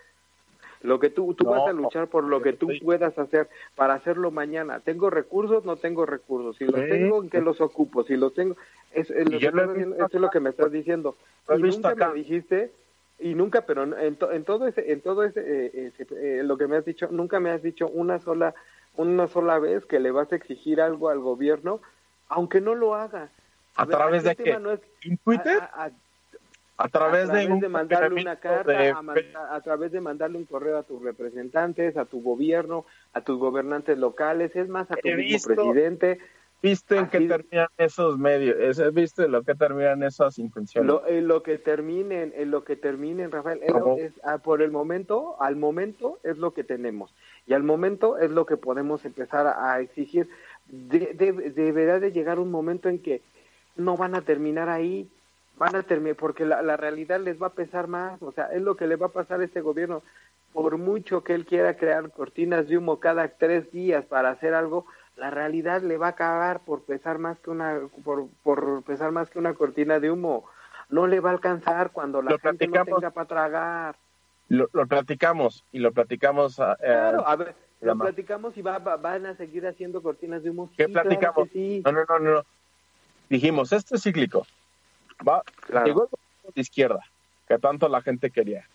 Lo que tú, tú No, vas a luchar por lo que tú sí. puedas hacer para hacerlo mañana. ¿Tengo recursos? No tengo recursos. Si los tengo, ¿en qué los ocupo? Si los tengo, es, lo, que estás eso es lo que me estás diciendo. Y nunca acá. me dijiste, y nunca, pero en, to- en todo ese, en todo ese, eh, ese, lo que me has dicho, nunca me has dicho una sola, una sola vez que le vas a exigir algo al gobierno, aunque no lo haga. a ver, través de qué? no es ¿En Twitter? a- a- A, través, a de, un mandarle una carta, de- a, través de mandarle un correo a tus representantes, a tu gobierno, a tus gobernantes locales, es más, a tu He mismo visto- presidente. ¿Viste en qué terminan esos medios? ¿Viste lo que terminan esas intenciones? Lo, en lo que terminen, en lo que terminen, Rafael, es- ah, por el momento, al momento es lo que tenemos y al momento es lo que podemos empezar a exigir. De- de- deberá de llegar un momento en que no van a terminar ahí, van a terminar porque la, la realidad les va a pesar más, o sea, es lo que le va a pasar a este gobierno. Por mucho que él quiera crear cortinas de humo cada tres días para hacer algo, la realidad le va a acabar por pesar más que una por, por pesar más que una cortina de humo. No le va a alcanzar cuando la Lo gente no tenga para tragar. Lo, lo platicamos y lo platicamos. ah, eh, Claro, a ver, lo platicamos y va, va- van a seguir haciendo cortinas de humo. ¿Qué platicamos? que sí. No, no, no, no. Dijimos, esto es cíclico. Va, Claro. Llegó el gobierno de izquierda, que tanto la gente quería.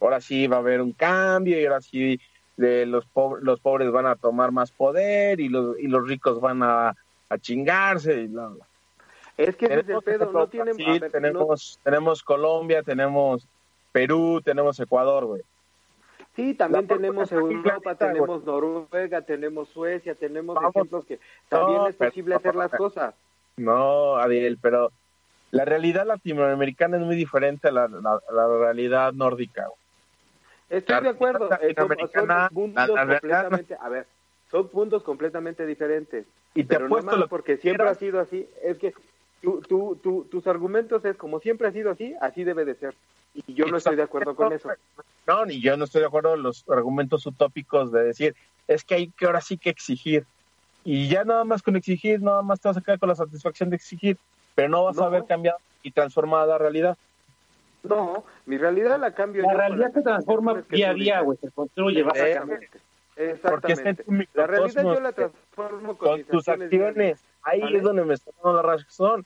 Ahora sí va a haber un cambio y ahora sí de los, pobres, los pobres van a tomar más poder y los, y los ricos van a, a chingarse y bla, bla. Es que ese es el Tenemos, pedo, no tienen... Brasil, ver, no- tenemos, tenemos Colombia, tenemos Perú, tenemos Ecuador, güey. Sí, también tenemos Europa, tenemos Noruega, tenemos Suecia, tenemos Vamos. ejemplos que también No, es posible hacer las cosas. No, Adiel, pero la realidad latinoamericana es muy diferente a la, la- la realidad nórdica. Estoy La de acuerdo, eh, son, puntos la- la realidad- completamente, a ver, son puntos completamente diferentes. Y te pero apuesto más que porque siempre ha sido así, es que tú, tú, tú, tus argumentos es como siempre ha sido así, así debe de ser. Y yo no estoy de acuerdo con eso. No, ni yo no estoy de acuerdo en los argumentos utópicos de decir, es que hay que ahora sí que exigir. Y ya nada más con exigir, nada más te vas a quedar con la satisfacción de exigir, pero no vas No. a ver cambiado y transformada la realidad. No, mi realidad la cambio La con realidad se transforma día a día, güey, se construye, vas a cambiar. Exactamente. Porque está en Exactamente. tu La realidad yo la transformo con, con mis tus acciones. Ahí ¿Vale? es donde me está dando la razón.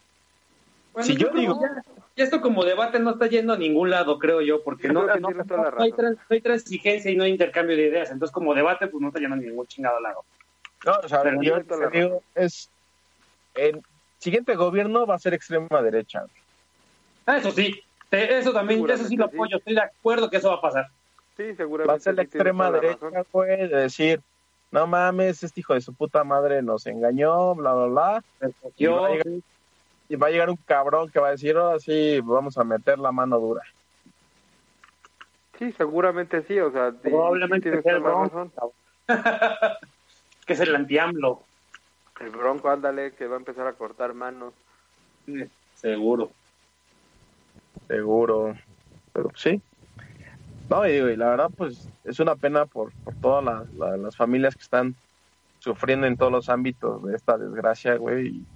Bueno, Si yo digo- Ya, ya esto como debate no está yendo a ningún lado, creo yo, porque Yo no, hay trans- no hay transigencia y no hay intercambio de ideas. Entonces, como debate, pues no está yendo a ningún chingado lado. No, o sea, Pero yo te digo, es el siguiente gobierno va a ser extrema derecha. Ah, eso sí, te- eso también, eso sí lo sí. apoyo, estoy de acuerdo que eso va a pasar. Sí, seguramente. Va a ser la extrema derecha, güey, de decir, no mames, este hijo de su puta madre nos engañó, bla, bla, bla. Yo, va a llegar- Y va a llegar un cabrón que va a decir, ahora sí, vamos a meter la mano dura. Sí, seguramente sí, o sea, sí, Probablemente sea toda el Bronco. razón. que es el anti-AMLO, El Bronco, ándale, que va a empezar a cortar manos. seguro. Seguro. Pero sí. No, y, y la verdad, pues es una pena por, por todas las- la- las familias que están sufriendo en todos los ámbitos de esta desgracia, güey. y-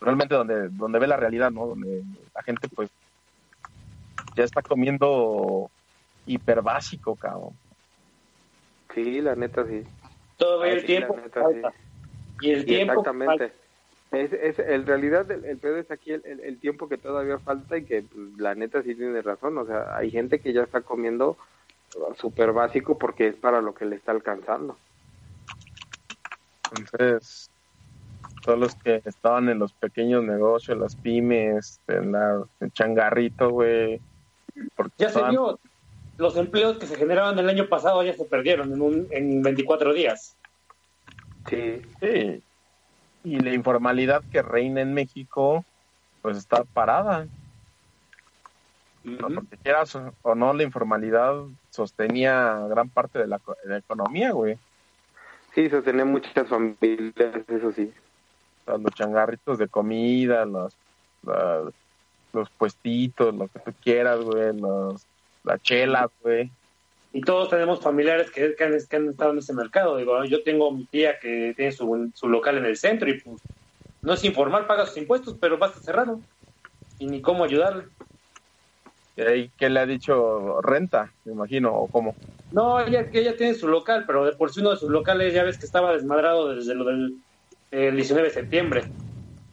Realmente donde, donde ve la realidad, ¿no? Donde la gente, pues, ya está comiendo hiper básico, cabrón. Sí, la neta sí. Ay, el sí, tiempo la neta, falta. sí. Y el Sí, tiempo exactamente. Es, es, en realidad, el, el pedo es aquí el, el, el tiempo que todavía falta y que pues, la neta sí tiene razón. O sea, hay gente que ya está comiendo súper básico porque es para lo que le está alcanzando. Entonces, todos los que estaban en los pequeños negocios, las pymes, en la en changarrito, güey. porque Ya se vio. Los empleos que se generaban el año pasado ya se perdieron en, un, en 24 días. Sí, Sí. Y la informalidad que reina en México, pues está parada. ¿no? Porque quieras o- no, la informalidad sostenía gran parte de la, co- de la economía, güey. sí, sostener muchas familias, eso sí. Los changarritos de comida, los, los puestitos, lo que tú quieras, güey, los, la chela, güey. Y todos tenemos familiares que, que han, que han estado en ese mercado. Digo, yo tengo mi tía que tiene su, su local en el centro y pues no es informal, paga sus impuestos, pero va a estar cerrado. Y ni cómo ayudarle. ¿Y ahí qué le ha dicho? Renta, me imagino, o cómo. No, ella, ella tiene su local, pero de por sí uno de sus locales ya ves que estaba desmadrado desde lo del el 19 de septiembre,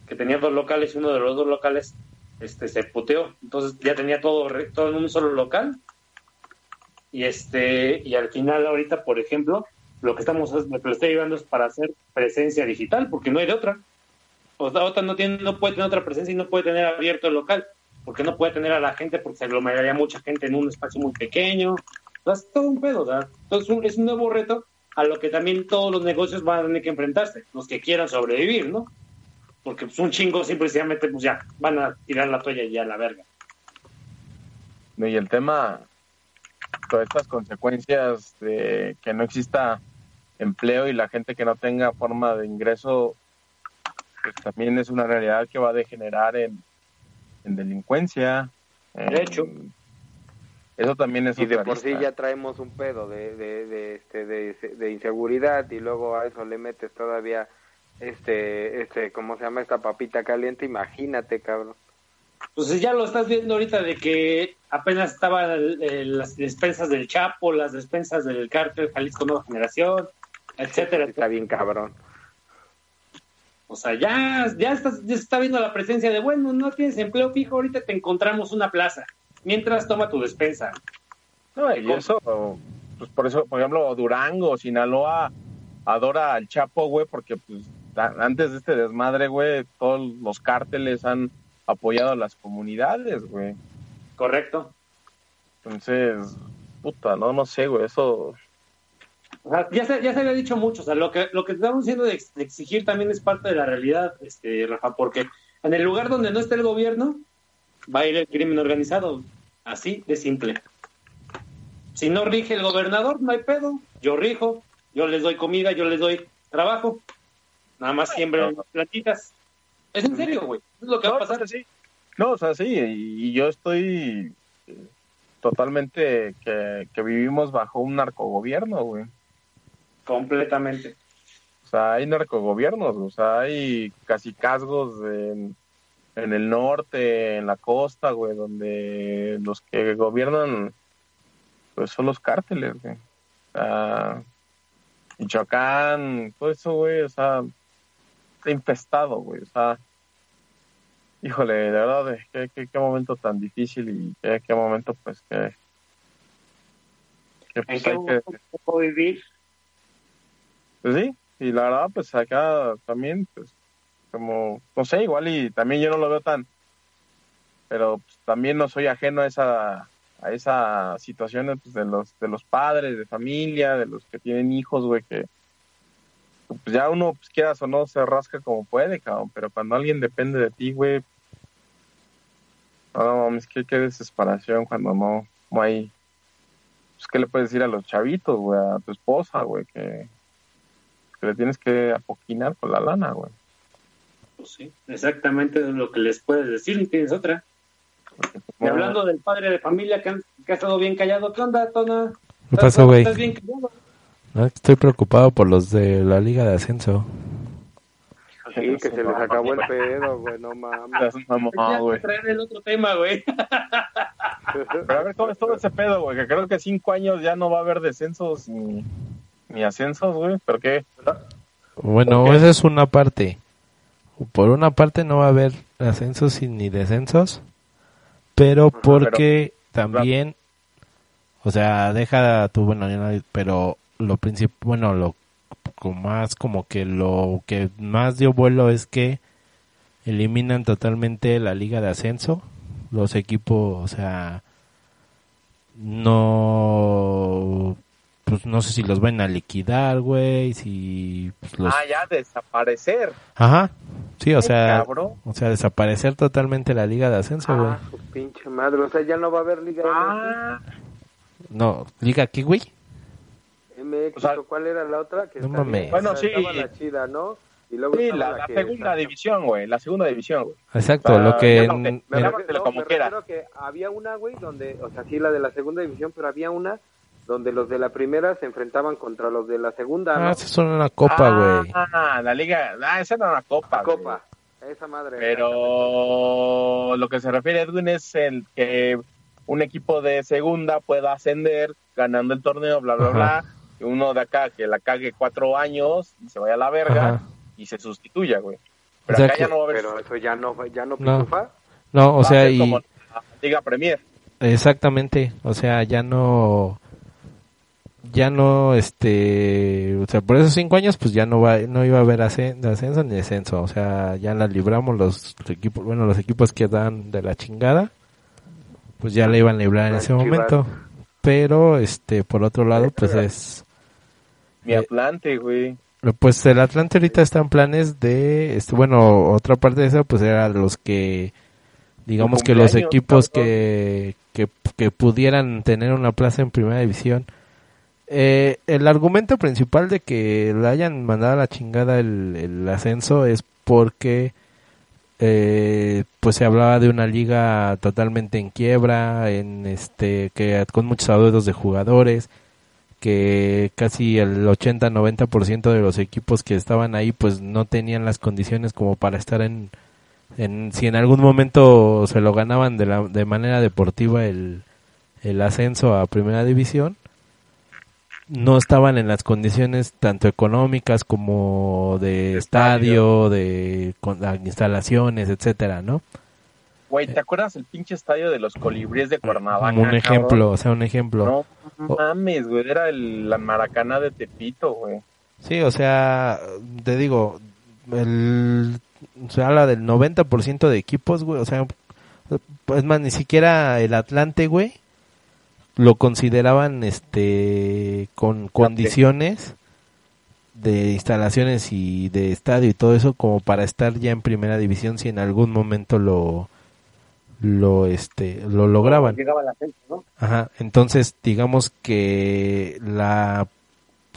que tenía dos locales y uno de los dos locales este se puteó. Entonces ya tenía todo, todo en un solo local. Y este y al final ahorita, por ejemplo, lo que estamos lo que estoy ayudando es para hacer presencia digital, porque no hay de otra. O sea, otra no tiene no puede tener otra presencia y no puede tener abierto el local, porque no puede tener a la gente porque se aglomeraría mucha gente en un espacio muy pequeño. Entonces, todo un pedo, ¿verdad? Entonces, es un nuevo reto a lo que también todos los negocios van a tener que enfrentarse, los que quieran sobrevivir, ¿no? Porque pues, un chingo simplemente, pues ya, van a tirar la toalla y ya a la verga. Y el tema, todas estas consecuencias de que no exista empleo y la gente que no tenga forma de ingreso, pues también es una realidad que va a degenerar en, en delincuencia. en- De hecho. Eso también es Y de por sí ya traemos un pedo de, de, de, este, de, de inseguridad y luego a eso le metes todavía este, este, ¿cómo se llama? Esta papita caliente, imagínate, cabrón. Pues ya lo estás viendo ahorita de que apenas estaban eh, las despensas del Chapo, las despensas del cártel Jalisco Nueva Generación, etcétera. Está bien cabrón. O sea, ya, ya, estás, ya se está viendo la presencia de, bueno, no tienes empleo fijo, ahorita te encontramos una plaza. Mientras toma tu despensa. No, y eso, pues por eso, por ejemplo, Durango, Sinaloa, adora al Chapo, güey, porque pues antes de este desmadre, güey, todos los cárteles han apoyado a las comunidades, güey. Correcto. Entonces, puta, no, no sé, güey, eso, O sea, ya se, ya se había dicho mucho. O sea, lo que, lo que estamos diciendo de, ex- de exigir también es parte de la realidad, este, Rafa, porque en el lugar donde no esté el gobierno, va a ir el crimen organizado. Así de simple. Si no rige el gobernador, no hay pedo. Yo rijo, yo les doy comida, yo les doy trabajo. Nada más siembran plantitas. Es en serio, güey. Es lo que va a pasar. Sí. No, o sea, sí, y yo estoy eh, totalmente que, que vivimos bajo un narcogobierno, güey. Completamente. O sea, hay narcogobiernos, o sea, hay casi casgos en, en el norte, en la costa, güey, donde los que gobiernan, pues son los cárteles, güey. Sea, Michoacán, todo eso, güey, o sea, está infestado, güey, o sea, híjole, de verdad, qué, qué, qué momento tan difícil y qué, qué momento, pues, que, que ¿En pues hay que, vivir? pues sí, y la verdad, pues acá también, pues, como, no sé, igual y también yo no lo veo tan, pero pues, también no soy ajeno a esa, a esa situación pues, de los, de los padres, de familia, de los que tienen hijos, güey, que pues ya uno, pues quieras o no, se rasca como puede, cabrón, pero cuando alguien depende de ti, güey, no mames, qué, qué desesperación cuando no, no hay, pues, ¿qué le puedes decir a los chavitos, güey, a tu esposa, güey, que, que le tienes que apoquinar con la lana, güey? Pues sí, exactamente lo que les puedes decir, y tienes otra. Y hablando del padre de familia que, han- que ha estado bien callado, ¿qué onda, Tona? ¿Qué pasó, güey? ¿Estás bien callado? No, Estoy preocupado por los de la Liga de Ascenso. Sí, que se les acabó el pedo, güey, no mames. Es güey. traer el otro tema, güey. Pero a ver, ¿cómo es todo ese pedo, güey? Que creo que cinco años ya no va a haber descensos ni, ni ascensos, güey. ¿Por qué? Bueno, Ok. esa es una parte. Por una parte no va a haber ascensos y ni descensos, pero porque también, o sea, deja tu, bueno, pero lo principal, bueno, lo más como que lo que más dio vuelo es que eliminan totalmente la liga de ascenso, los equipos, o sea, no, pues no sé si los van a liquidar, güey, si pues, los Ah, ya, desaparecer. Ajá. Sí, o Ay, sea, cabrón. o sea, desaparecer totalmente la liga de ascenso, güey. Ah, su pinche madre, o sea, ya no va a haber Liga Ah, No, liga aquí, güey. MX, o sea, ¿o ¿cuál era la otra? Que no estaba- mames. Bueno, sí. estaba la chida, ¿no? Y luego sí, la, la que- segunda división, güey. La segunda división, güey. Exacto, Ah, lo que no, me- Me como me quiera. refiero que había una, güey, donde, o sea, sí, la de la segunda división, pero había una donde los de la primera se enfrentaban contra los de la segunda, ¿no? ah, eso es una copa, güey. Ah, la liga. Ah, esa era una copa. La copa, esa madre. Pero lo que se refiere Edwin es el que un equipo de segunda pueda ascender ganando el torneo, bla, bla, Ajá. bla. Y uno de acá que la cague cuatro años y se vaya a la verga Ajá. y se sustituya, güey. Pero O sea acá que- ya no va a haber. Pero eso ya no, ya no No. No, o va sea, y como la Liga Premier. exactamente, o sea, ya no ya no este, o sea, por esos cinco años pues ya no va no iba a haber ascen- ascenso ni descenso, o sea, ya la libramos los equipos, bueno, los equipos que dan de la chingada pues ya la iban a librar en Las ese momento. Pero este por otro lado pues es Mi Eh, Atlante, güey. Pues el Atlante ahorita está en planes de, este, bueno, otra parte de eso, pues era los que, digamos que los equipos que, que, que pudieran tener una plaza en primera división. Eh, el argumento principal de que le hayan mandado a la chingada el, ascenso es porque eh, pues se hablaba de una liga totalmente en quiebra, en este que con muchos adeudos de jugadores, que casi el 80-90% de los equipos que estaban ahí pues no tenían las condiciones como para estar en, si en algún momento se lo ganaban de, la, de manera deportiva el ascenso a primera división no estaban en las condiciones tanto económicas como de estadio, de con, las instalaciones, etcétera, ¿no? Güey, ¿te acuerdas el pinche estadio de los colibríes de Cuernavaca? Como un cabrón? ejemplo, o sea, un ejemplo. No mames, güey, era el, la Maracaná de Tepito, güey. Sí, o sea, te digo, el, se habla del 90% de equipos, güey, o sea, es más, ni siquiera el Atlante, güey, lo consideraban, este, con condiciones de instalaciones y de estadio y todo eso como para estar ya en primera división si en algún momento lo, lo, este, lo lograban. Llegaba la ¿no? Ajá, entonces digamos que la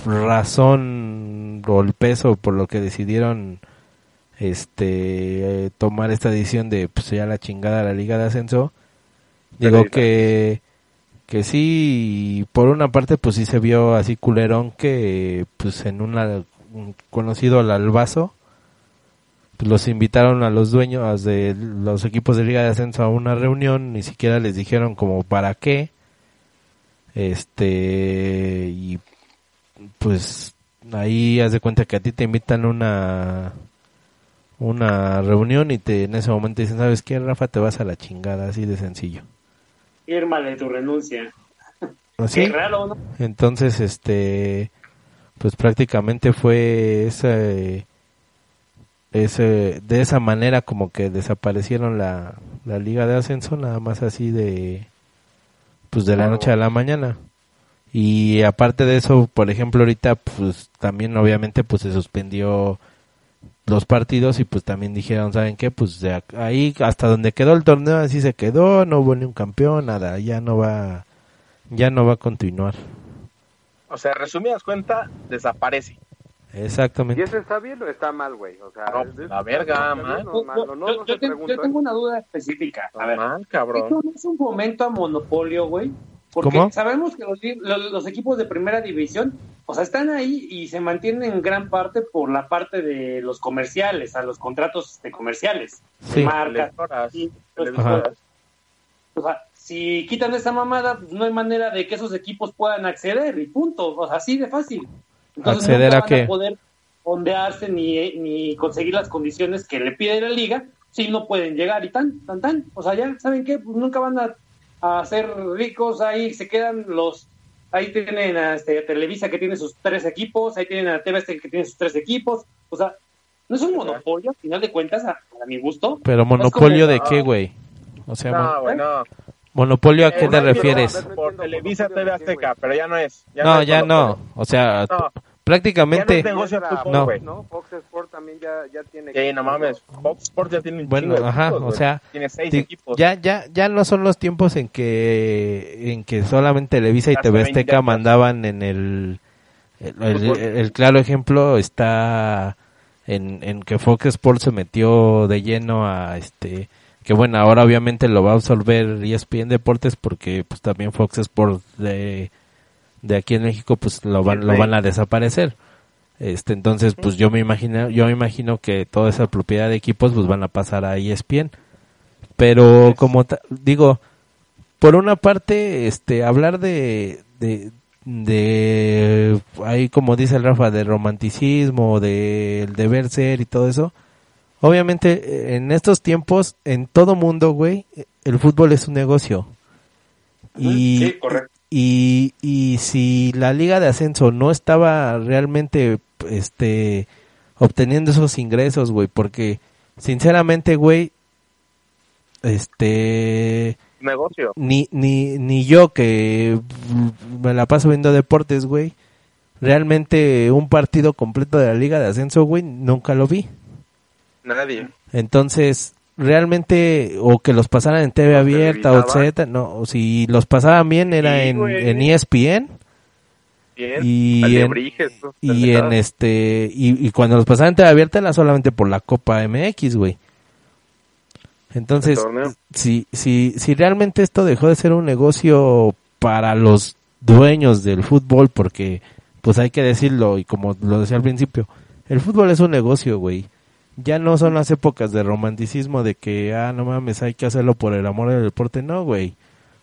razón o el peso por lo que decidieron este eh, tomar esta decisión de pues ya la chingada la liga de ascenso digo que que sí por una parte pues sí se vio así culerón que pues en una un conocido al Albazo pues, los invitaron a los dueños de los equipos de liga de ascenso a una reunión ni siquiera les dijeron como para qué este y pues ahí haz de cuenta que a ti te invitan una una reunión y te en ese momento dicen sabes qué Rafa te vas a la chingada así de sencillo Fírmale tu renuncia. así Qué raro, ¿no? entonces este pues prácticamente fue ese ese de esa manera como que desaparecieron la, la liga de ascenso nada más así de pues de la noche a la mañana y aparte de eso por ejemplo ahorita pues también obviamente pues se suspendió los partidos y pues también dijeron saben qué pues de ahí hasta donde quedó el torneo así se quedó no hubo ni un campeón nada ya no va ya no va a continuar O sea, resumidas cuenta, desaparece. ¿Y exactamente eso está bien o está mal, güey? O sea, No, ¿es- la verga, ¿está bien man. o mal? No, no, yo, no yo yo tengo una duda específica. A ver, Mal, ¿esto no es un fomento a monopolio, güey? Porque ¿Cómo? sabemos que los, li- los, los equipos de primera división, o sea, están ahí y se mantienen en gran parte por la parte de los comerciales, a los contratos de comerciales, Sí. de marcas. Sí. O sea, si quitan esa mamada, pues no hay manera de que esos equipos puedan acceder y punto. O sea, así de fácil. Entonces ¿Acceder nunca a van qué? poder ondearse ni, ni conseguir las condiciones que le pide la liga si no pueden llegar y tan, tan, tan. O sea, ya, ¿saben qué? Pues nunca van a, a ser ricos. Ahí se quedan los... Ahí tienen a este, Televisa que tiene sus tres equipos, ahí tienen a TV Azteca que tiene sus tres equipos. O sea, no es un monopolio, al final de cuentas, a, a mi gusto. pero monopolio de qué güey o sea mon- No, güey, no. monopolio a qué Eh, te no, refieres no, Por Televisa TV Azteca, pero ya no es. no es ya no o sea No. Prácticamente Ya no fútbol, No. güey. ¿no? Fox Sport también ya, ya tiene... Sí, no mames. Fox Sports ya tiene un Bueno, de ajá, equipos, o sea, Tiene seis equipos. Ya, ya, ya no son los tiempos en que, en que solamente Televisa y TV 20 Azteca mandaban en el, el, el- Fútbol. el claro ejemplo está en, en que Fox Sports se metió de lleno a este, que bueno, ahora obviamente lo va a absorber ESPN Deportes porque pues también Fox Sports de, de aquí en México pues lo van, lo van a desaparecer. Este, entonces, pues yo me imagino, yo me imagino que toda esa propiedad de equipos pues van a pasar a ESPN. Pero como digo, por una parte, este, hablar de, de, de, ahí como dice el Rafa, de romanticismo, del deber ser y todo eso. Obviamente, eh, en estos tiempos, en todo mundo, güey, el fútbol es un negocio. Y, Sí, correcto. Y, y si la liga de ascenso no estaba realmente este obteniendo esos ingresos, güey, porque sinceramente, güey, este Negocio. ni ni ni yo que me la paso viendo deportes, güey, realmente un partido completo de la liga de ascenso, güey, nunca lo vi. Nadie. Entonces, realmente, o que los pasaran en TV abierta o etcétera, no, si los pasaban bien era Sí, en, güey. en E ESPN Bien. y en, tú, y en este, y, y cuando los pasaban en TV abierta era solamente por la Copa MX, güey. Entonces, si, si, si realmente esto dejó de ser un negocio para los dueños del fútbol, porque, pues hay que decirlo, y como lo decía al principio, el fútbol es un negocio, güey. Ya no son las épocas de romanticismo de que, ah, no mames, hay que hacerlo por el amor del deporte, no, güey.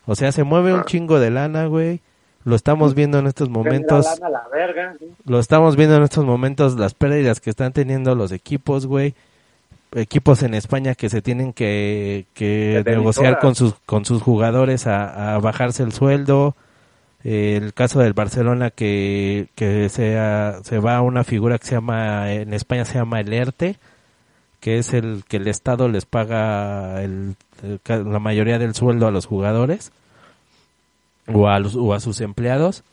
O sea, se mueve un chingo de lana, güey. Lo estamos viendo en estos momentos Genera lana a la verga. ¿sí? lo estamos viendo en estos momentos, las pérdidas que están teniendo los equipos, güey. Equipos en España que se tienen que, que negociar con sus, con sus jugadores a, a bajarse el sueldo. Eh, el caso del Barcelona que, que sea, se va a una figura que se llama, en España se llama el ERTE, que es el que el Estado les paga el, la mayoría del sueldo a los jugadores o a, los, o a sus empleados.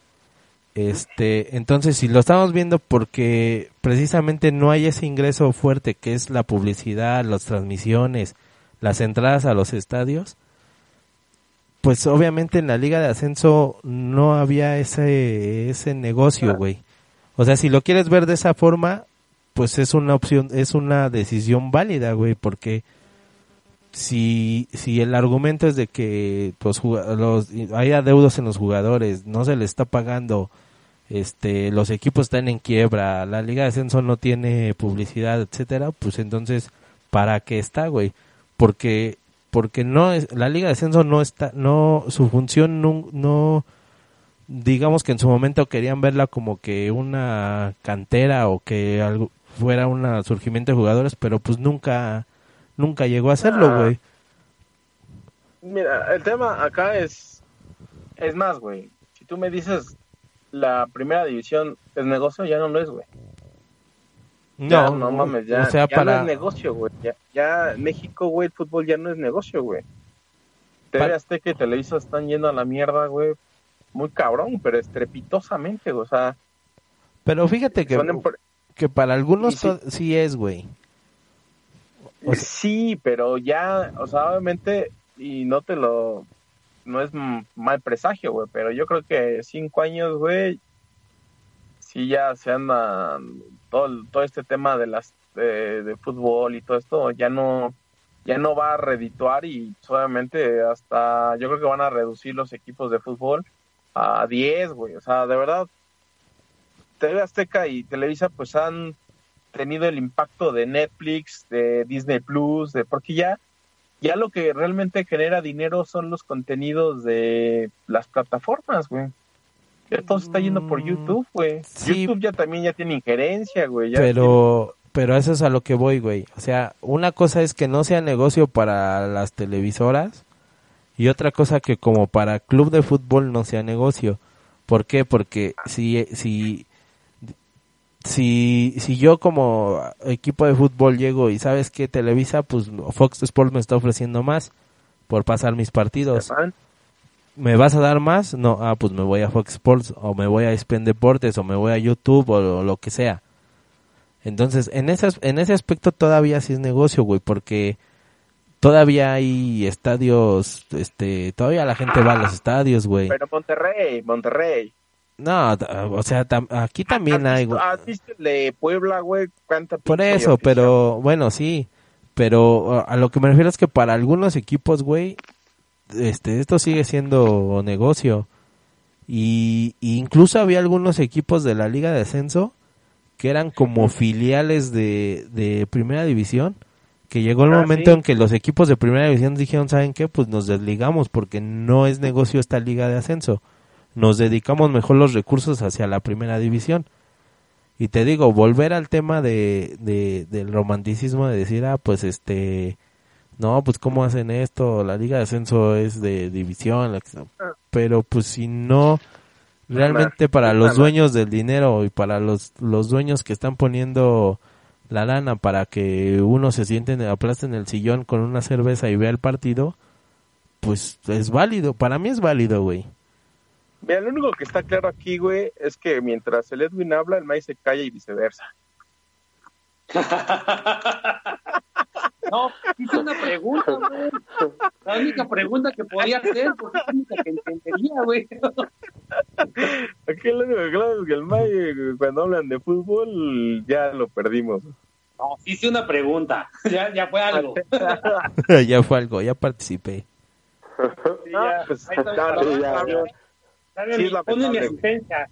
Este, entonces si lo estamos viendo porque precisamente no hay ese ingreso fuerte que es la publicidad, las transmisiones, las entradas a los estadios, pues obviamente en la liga de ascenso no había ese ese negocio, güey. O sea, si lo quieres ver de esa forma, pues es una opción, es una decisión válida, güey, porque si, si el argumento es de que pues, los, hay adeudos en los jugadores, no se les está pagando, este, los equipos están en quiebra, la Liga de Ascenso no tiene publicidad, etcétera, pues entonces, ¿para qué está, güey? Porque, porque no es, la Liga de Ascenso no está, no, su función no, no digamos que en su momento querían verla como que una cantera o que algo fuera un surgimiento de jugadores, pero pues nunca nunca llegó a hacerlo, Ah. güey. Mira, el tema acá es, es más, güey. Si tú me dices la primera división es negocio, ya no lo es, güey. Ya, no, mames, ya, o sea, ya para no es negocio, güey. Ya, ya México, güey, el fútbol ya no es negocio, güey. TV Pa- Azteca y Televisa están yendo a la mierda, güey. Muy cabrón, pero estrepitosamente, güey. O sea, pero fíjate que, son empre- que para algunos sí. es, güey. o sea- sí, pero ya, o sea, obviamente, y no te lo, no es mal presagio, güey, pero yo creo que cinco años, güey, sí ya se andan todo, todo este tema de las de, de fútbol y todo esto, ya no, ya no va a redituar y solamente hasta, yo creo que van a reducir los equipos de fútbol a 10, güey, o sea, de verdad, TV Azteca y Televisa pues han tenido el impacto de Netflix, de Disney Plus, de porque ya ya lo que realmente genera dinero son los contenidos de las plataformas, güey. Ya todo se está yendo por Mm, YouTube, güey. sí. YouTube ya también ya tiene injerencia, güey. ya Pero pero eso es a lo que voy, güey. O sea, una cosa es que no sea negocio para las televisoras y otra cosa que como para club de fútbol no sea negocio. ¿Por qué? Porque si si si si yo como equipo de fútbol llego y sabes que Televisa pues Fox Sports me está ofreciendo más por pasar mis partidos. ¿Me vas a dar más? No, ah, pues me voy a Fox Sports o me voy a ESPN Deportes o me voy a YouTube o lo, lo que sea. Entonces, en ese, as- en ese aspecto todavía sí es negocio, güey, porque todavía hay estadios, este, todavía la gente va a los estadios, güey. Pero Monterrey, Monterrey. No, o sea, tam- aquí también ¿Has hay, visto-. ¿Has visto el de Puebla, güey? ¿Cuánta Por eso, pero bueno, sí. Pero a- a lo que me refiero es que para algunos equipos, güey, este, esto sigue siendo negocio. Y, y incluso había algunos equipos de la Liga de Ascenso que eran como filiales de, de Primera División. Que llegó el Ah, momento sí. en que los equipos de Primera División dijeron, ¿saben qué? Pues nos desligamos porque no es negocio esta Liga de Ascenso. Nos dedicamos mejor los recursos hacia la Primera División. Y te digo, volver al tema de, de, del romanticismo de decir, ah, pues este, no, pues cómo hacen esto, la liga de ascenso es de división, sea. pero pues si no, realmente para los dueños del dinero y para los, los dueños que están poniendo la lana para que uno se siente, en- aplaste en el sillón con una cerveza y vea el partido, pues es válido, para mí es válido, güey. Mira, lo único que está claro aquí, güey, es que mientras el Edwin habla, el maíz se calla y viceversa. No, hice una pregunta, güey. La única pregunta que podía hacer, porque es la única que entendería, güey. Aquí lo único que claro es que el maíz, cuando hablan de fútbol, ya lo perdimos. No, hice una pregunta. Ya, ya fue algo. ya fue algo, ya participé. Sí, ya. pues, Ahí está, dale, ya, ya, Sí, mi- ponme mi asistencia.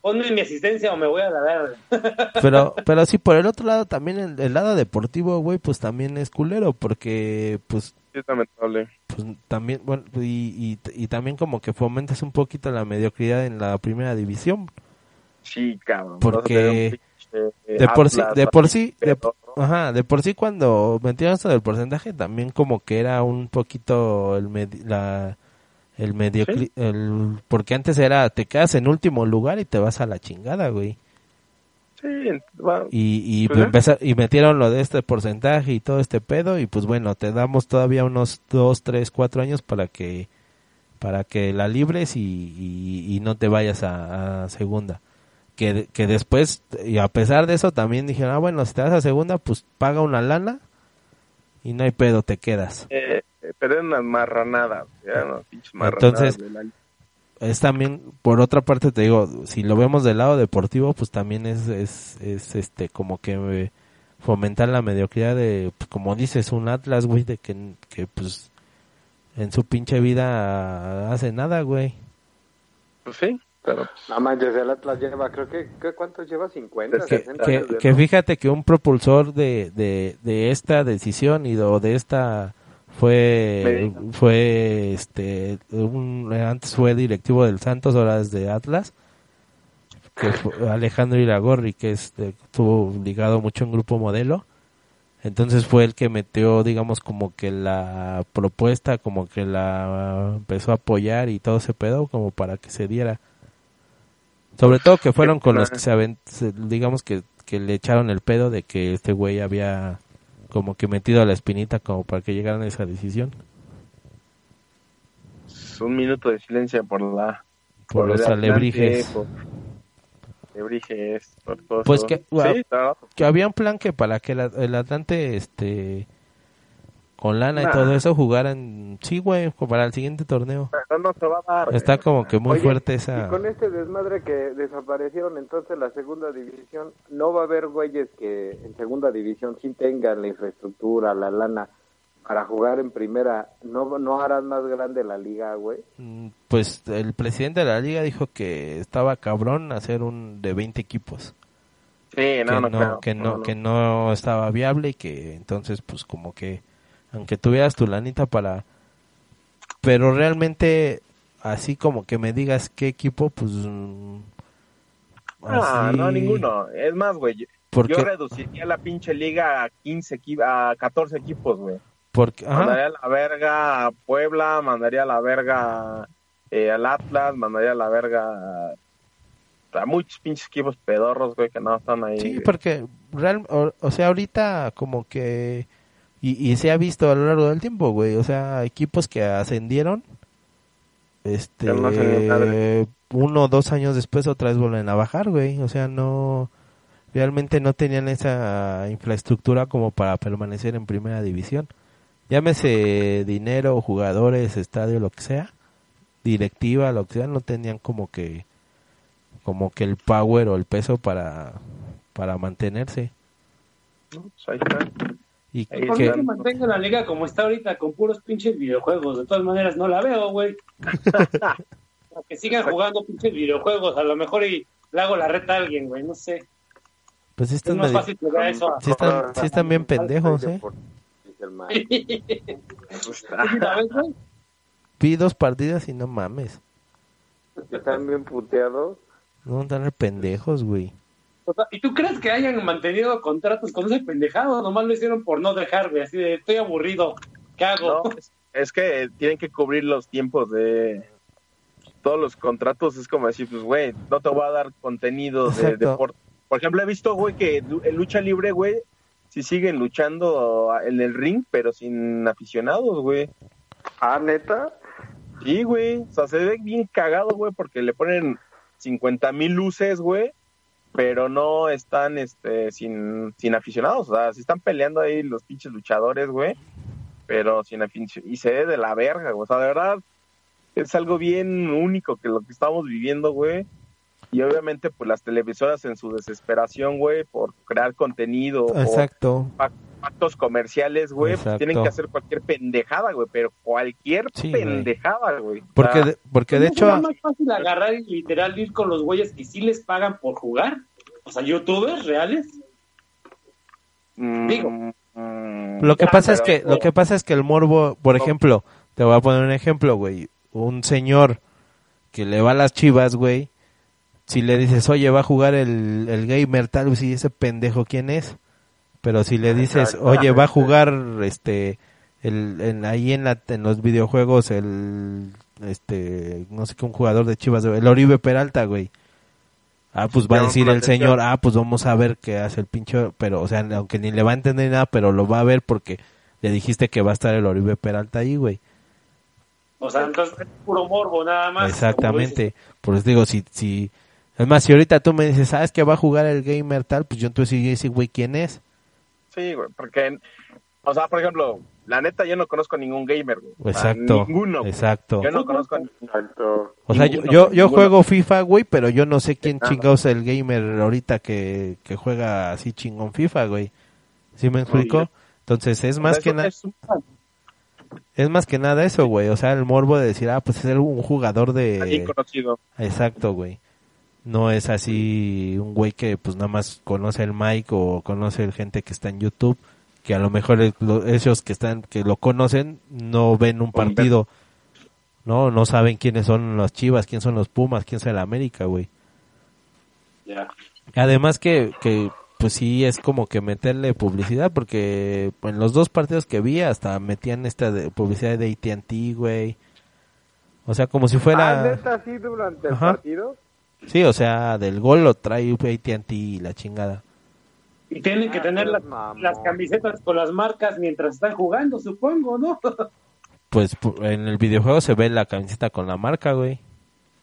Ponme mi asistencia o me voy a la verde. Pero, pero sí, por el otro lado también, el, el lado deportivo, güey, pues también es culero, porque, pues, Sí, es lamentable. pues también, bueno, y, y, y también como que fomentas un poquito la mediocridad en la primera división. Sí, cabrón. Porque eh, De por sí, de por sí, de, ajá, de por sí cuando metieron esto del porcentaje, también como que era un poquito el medi- la, el mediocri, el, porque antes era, te quedas en último lugar y te vas a la chingada, güey. Sí, va- y y, Pues, empeza- y metieron lo de este porcentaje y todo este pedo y pues bueno te damos todavía unos dos tres cuatro años para que para que la libres y, y, y no te vayas a, a segunda. Que, que después y a pesar de eso también dijeron ah bueno si te vas a segunda pues paga una lana y no hay pedo te quedas eh, pero eran unas marranadas. Eran unas pinches marranadas. Entonces, es también, por otra parte te digo, si lo vemos del lado deportivo, pues también es, es, es este, como que fomentar la mediocridad de, pues, como dices, un Atlas, güey, de que, que pues en su pinche vida hace nada, güey. Pues sí, pero No manches, el Atlas lleva, creo que, ¿qué- ¿cuántos lleva? 50, que, 60 que, años de- que fíjate que un propulsor de, de, de esta decisión y de, de esta fue Medina. fue este un, antes fue directivo del Santos ahora es de Atlas que fue Alejandro Iragorri que es de- estuvo ligado mucho en grupo modelo entonces fue el que metió digamos como que la propuesta como que la empezó a apoyar y todo ese pedo como para que se diera sobre todo que fueron con los que se aven- se- digamos que, que le echaron el pedo de que este güey había como que metido a la espinita como para que llegaran a esa decisión es un minuto de silencio por la por los alebrijes. alebrijes, por todo Pues que- sí. Que había un plan que para que la- el Atlante, este, con lana y todo eso jugaran, sí, güey, para el siguiente torneo. Pero no se va a dar. Está como que muy Oye, fuerte Y esa. con este desmadre que desaparecieron entonces la segunda división, no va a haber güeyes que en segunda división sí tengan la infraestructura, la lana para jugar en primera. ¿No, no harán más grande la liga, güey? Mm, Pues el presidente de la liga dijo que estaba cabrón hacer un de 20 equipos. Sí, no, que no, no, creo. que no, que no estaba viable y que entonces pues como que aunque tuvieras tu lanita para pero realmente así como que me digas qué equipo pues mm, Ah, así- no, ninguno. Es más, güey. yo- porque Yo reduciría la pinche liga a 15 equi- a 14 equipos, güey. porque ajá, Mandaría a la verga a Puebla, mandaría a la verga eh, al Atlas, mandaría a la verga a, a muchos pinches equipos pedorros, güey, que no están ahí. sí güey. porque real, o, o sea ahorita como que y, y se ha visto a lo largo del tiempo güey o sea equipos que ascendieron este uno o dos años después otra vez vuelven a bajar güey o sea no realmente no tenían esa infraestructura como para permanecer en primera división llámese dinero jugadores estadio lo que sea directiva lo que sea no tenían como que como que el power o el peso para para mantenerse ¿no? Pues ahí está. Y ¿Por que qué se mantenga la liga como está ahorita con puros pinches videojuegos? De todas maneras, no la veo, güey. Para que sigan jugando pinches videojuegos, a lo mejor y le hago la reta a alguien, güey, no sé. pues Es más medio- fácil que vea eso a... sí están sí están bien pendejos eh vi dos partidas y no mames Están bien puteados. no están pendejos güey ¿Y tú crees que hayan mantenido contratos con ese pendejado? Nomás lo hicieron por no dejarme, así de, estoy aburrido, ¿qué hago? No, es, que tienen que cubrir los tiempos de todos los contratos. Es como decir, pues, güey, no te voy a dar contenido de deporte. Por ejemplo, he visto, güey, que en lucha libre, güey, sí siguen luchando en el ring, pero sin aficionados, güey. Ah, neta. Sí, güey. O sea, se ve bien cagado, güey, porque le ponen 50 mil luces, güey, pero no están este, sin, sin aficionados. O sea, sí están peleando ahí los pinches luchadores, güey, pero sin aficionados. Y se ve de la verga, güey. O sea, de verdad, es algo bien único que lo que estamos viviendo, güey. Y obviamente, pues las televisoras en su desesperación, güey, por crear contenido, por exacto pactos comerciales, güey, pues Exacto. tienen que hacer cualquier pendejada, güey, pero cualquier Sí, pendejada, güey. Porque de, porque de ¿No hecho será más fácil agarrar y literal ir con los güeyes que sí les pagan por jugar? O sea, youtubers reales. mm, digo. mm, Lo que ya, pasa es pero- que lo que pasa es que el morbo, por ejemplo, te voy a poner un ejemplo, güey, un señor que le va a las Chivas, güey, si le dices, "Oye, va a jugar el, el gamer tal vez y ese pendejo quién es?" Pero si le dices. "Oye, va a jugar este el, en- ahí en la en los videojuegos el este no sé qué un jugador de Chivas, el Oribe Peralta, güey." Ah, pues va a decir el señor, ah, pues vamos a ver qué hace el pinche, pero, o sea, aunque ni le va a entender nada, pero lo va a ver porque le dijiste que va a estar el Oribe Peralta ahí, güey. O sea, entonces es puro morbo nada más. Exactamente. Por eso digo, si, si, es más, si ahorita tú me dices, ¿sabes que va a jugar el gamer tal? Pues yo entonces sí, güey, ¿quién es? Sí, güey, porque, o sea, por ejemplo, la neta yo no conozco ningún gamer, güey. Exacto. ninguno. güey. Exacto. Yo no conozco a ninguno. O sea, yo, Ninguno, yo, yo juego FIFA, güey, pero yo no sé quién chingados es el gamer ahorita que, que juega así chingón FIFA, güey. ¿Sí me explico? Entonces es más que nada, es un- es más que nada eso, güey. O sea, el morbo de decir, ah, pues es un jugador alguien de... conocido. Exacto, güey. No es así un güey que pues nada más conoce el Mike o conoce el gente que está en YouTube, que a lo mejor el- lo- esos que están, que lo conocen, no ven un partido. No, no saben quiénes son los Chivas, quién son los Pumas, quién es el América, güey. Ya. Además que, que pues sí es como que meterle publicidad porque en los dos partidos que vi hasta metían esta de publicidad de AT&T, güey. O sea, como si Ah, fuera... ¿neta así durante el Ajá. partido? Sí, o sea, del gol lo trae AT&T y la chingada. Y tienen que Ah, tener las, camisetas con las marcas mientras están jugando, supongo, ¿no? Pues pu- en el videojuego se ve la camiseta con la marca, güey.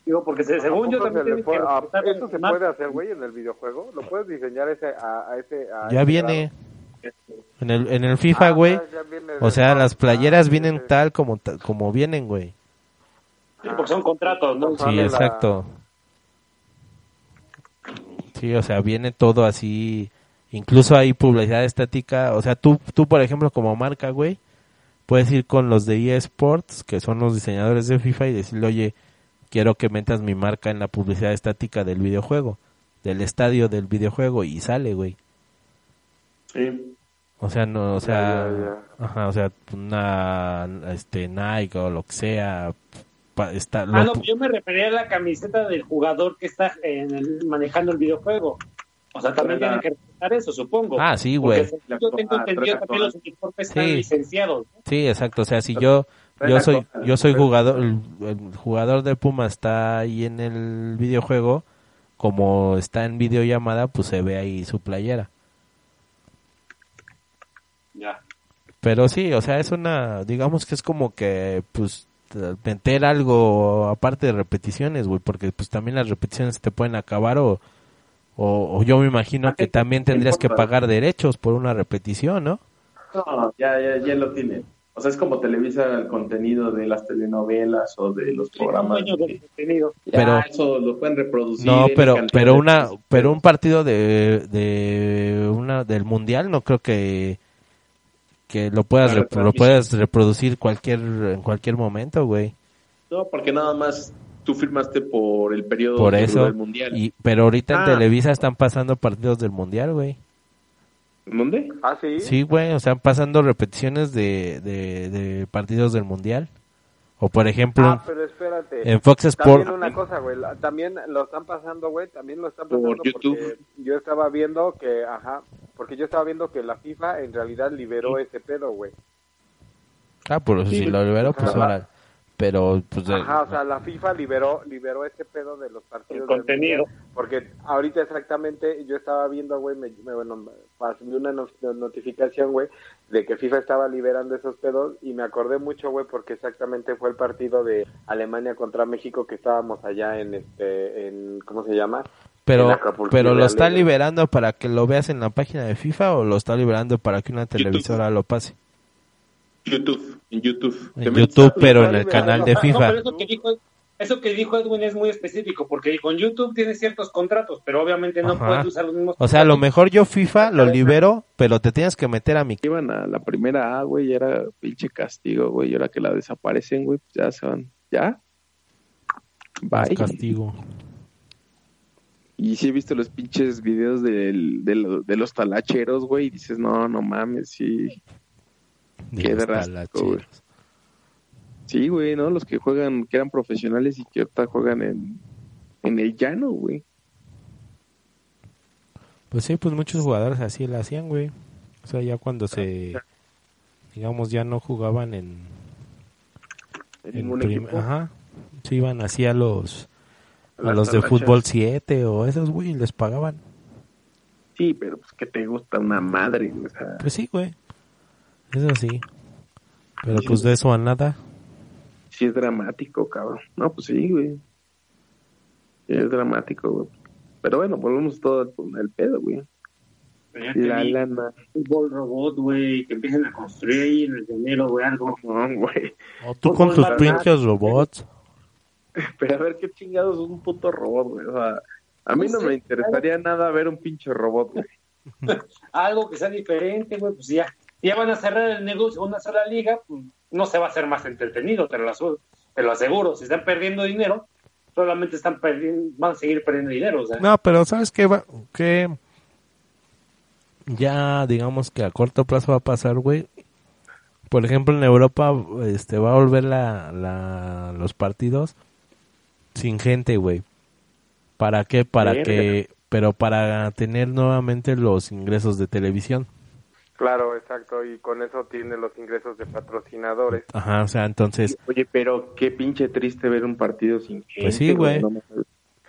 Digo, porque se- según yo ¿A poco también se le puede- ah, ¿Eso las se puede hacer, güey, en el videojuego? ¿Lo puedes diseñar ese, a, a ese a Ya ese viene grado? en el en el FIFA, Ah, güey. O sea, las playeras Ah, vienen sí, tal como como vienen, güey. Sí, porque son contratos, ¿no? Sí, la- exacto. Sí, o sea, viene todo así. Incluso hay publicidad estática. O sea, tú, tú por ejemplo, como marca, güey, puedes ir con los de eSports, que son los diseñadores de FIFA, y decirle, oye, quiero que metas mi marca en la publicidad estática del videojuego, del estadio del videojuego, y sale, güey. Sí. O sea, no, o sea, ajá, o sea, una, este, Nike o lo que sea, está, Ah, lo no, pu- yo me refería a la camiseta del jugador que está en el- manejando el videojuego. O sea, también tienen que respetar eso, supongo. Ah, sí, güey. yo tengo Ah, entendido también los uniformes están Sí. licenciados. ¿no? Sí, exacto. O sea, si yo yo soy yo soy jugador, el, el jugador de Puma está ahí en el videojuego, como está en videollamada, pues se ve ahí su playera. Ya. Pero sí, o sea, es una, digamos que es como que, pues, meter algo aparte de repeticiones, güey, porque pues también las repeticiones te pueden acabar o, o, o yo me imagino ¿A que también te tendrías que pagar derechos por una repetición, ¿no? No, ya, ya, ya lo tienen. O sea, es como Televisa el contenido de las telenovelas o de los Sí, programas. dueños del contenido. Ya, Pero- eso lo pueden reproducir. No, pero pero de una pero un partido de, de una del mundial no creo que que lo puedas rep- lo puedas reproducir cualquier en cualquier momento, güey. No, porque nada más tú firmaste por el periodo Por que eso duró el mundial. y pero ahorita en Ah. Televisa están pasando partidos del mundial, güey. ¿Dónde? Ah, sí. Sí, güey, o sea, pasando repeticiones de, de, de partidos del mundial. O por ejemplo, Ah, pero espérate. en Fox Sport También una cosa, güey, también lo están pasando, güey, también lo están Por pasando YouTube. porque yo estaba viendo que, ajá, porque yo estaba viendo que la FIFA en realidad liberó ese pedo, güey. Ah, por si lo libero, pues ahora. Pero, pues, Ajá, o sea, la FIFA liberó liberó ese pedo de los partidos El del contenido. Mundial, porque ahorita exactamente yo estaba viendo, güey, me, me- bueno, me pasó una no- notificación, güey, de que FIFA estaba liberando esos pedos y me acordé mucho, güey, porque exactamente fue el partido de Alemania contra México que estábamos allá en este en ¿cómo se llama? pero, pero lo está liberando para que lo veas en la página de FIFA o lo está liberando para que una televisora lo pase. YouTube. En YouTube. En YouTube, pero en el canal de. No, FIFA. pero eso que dijo, eso que dijo Edwin es muy específico, porque con YouTube tiene ciertos contratos, pero obviamente no Ajá. puedes usar los mismos O sea, a lo mejor yo FIFA lo libero, pero te tienes que meter a mi... Iban a la primera A, güey, y era pinche castigo, güey, y ahora que la desaparecen, güey, pues ya se van. ¿Ya? Bye. castigo. Y sí he visto los pinches videos del, de los talacheros, güey, y dices, no, no mames, sí. De Qué los drástico, güey. talacheros. Sí, güey, ¿no? Los que juegan, que eran profesionales y que ahorita juegan en, en el llano, güey. Pues sí, pues muchos jugadores así lo hacían, güey. O sea, ya cuando se... Digamos, ya no jugaban en... En en prim-. Ajá. Se iban así a los... A los de fútbol 7 o esos, güey, y les pagaban. Sí, pero pues que te gusta una madre, o sea, Pues sí, güey. Eso sí. Pero pues de eso a nada. sí es dramático, cabrón. No, pues sí, güey. Sí es dramático, güey. Pero bueno, volvemos todo al, al pedo, güey. La lana. fútbol robot, güey, que empiecen a construir ahí en el llanero, güey, algo. No, güey. O tú con tus pinches robots. Pero a ver qué chingados es un puto robot, güey. O sea, a mí No no sé, me interesaría nada ver un pinche robot, güey. Algo que sea diferente, güey, pues ya. Ya van a cerrar el negocio, una sola liga, pues no se va a hacer más entretenido, te lo, asu- te lo aseguro. Si están perdiendo dinero, solamente están perdiendo, van a seguir perdiendo dinero, o sea. No, pero ¿sabes qué? Va? Que ya digamos que a corto plazo va a pasar, güey. Por ejemplo, en Europa este va a volver la, la los partidos sin gente, güey. ¿Para qué? Para Verga. que pero para tener nuevamente los ingresos de televisión. Claro, exacto, y con eso tiene los ingresos de patrocinadores. Ajá, o sea, entonces, Oye, pero qué pinche triste ver un partido sin gente. Pues sí, güey. No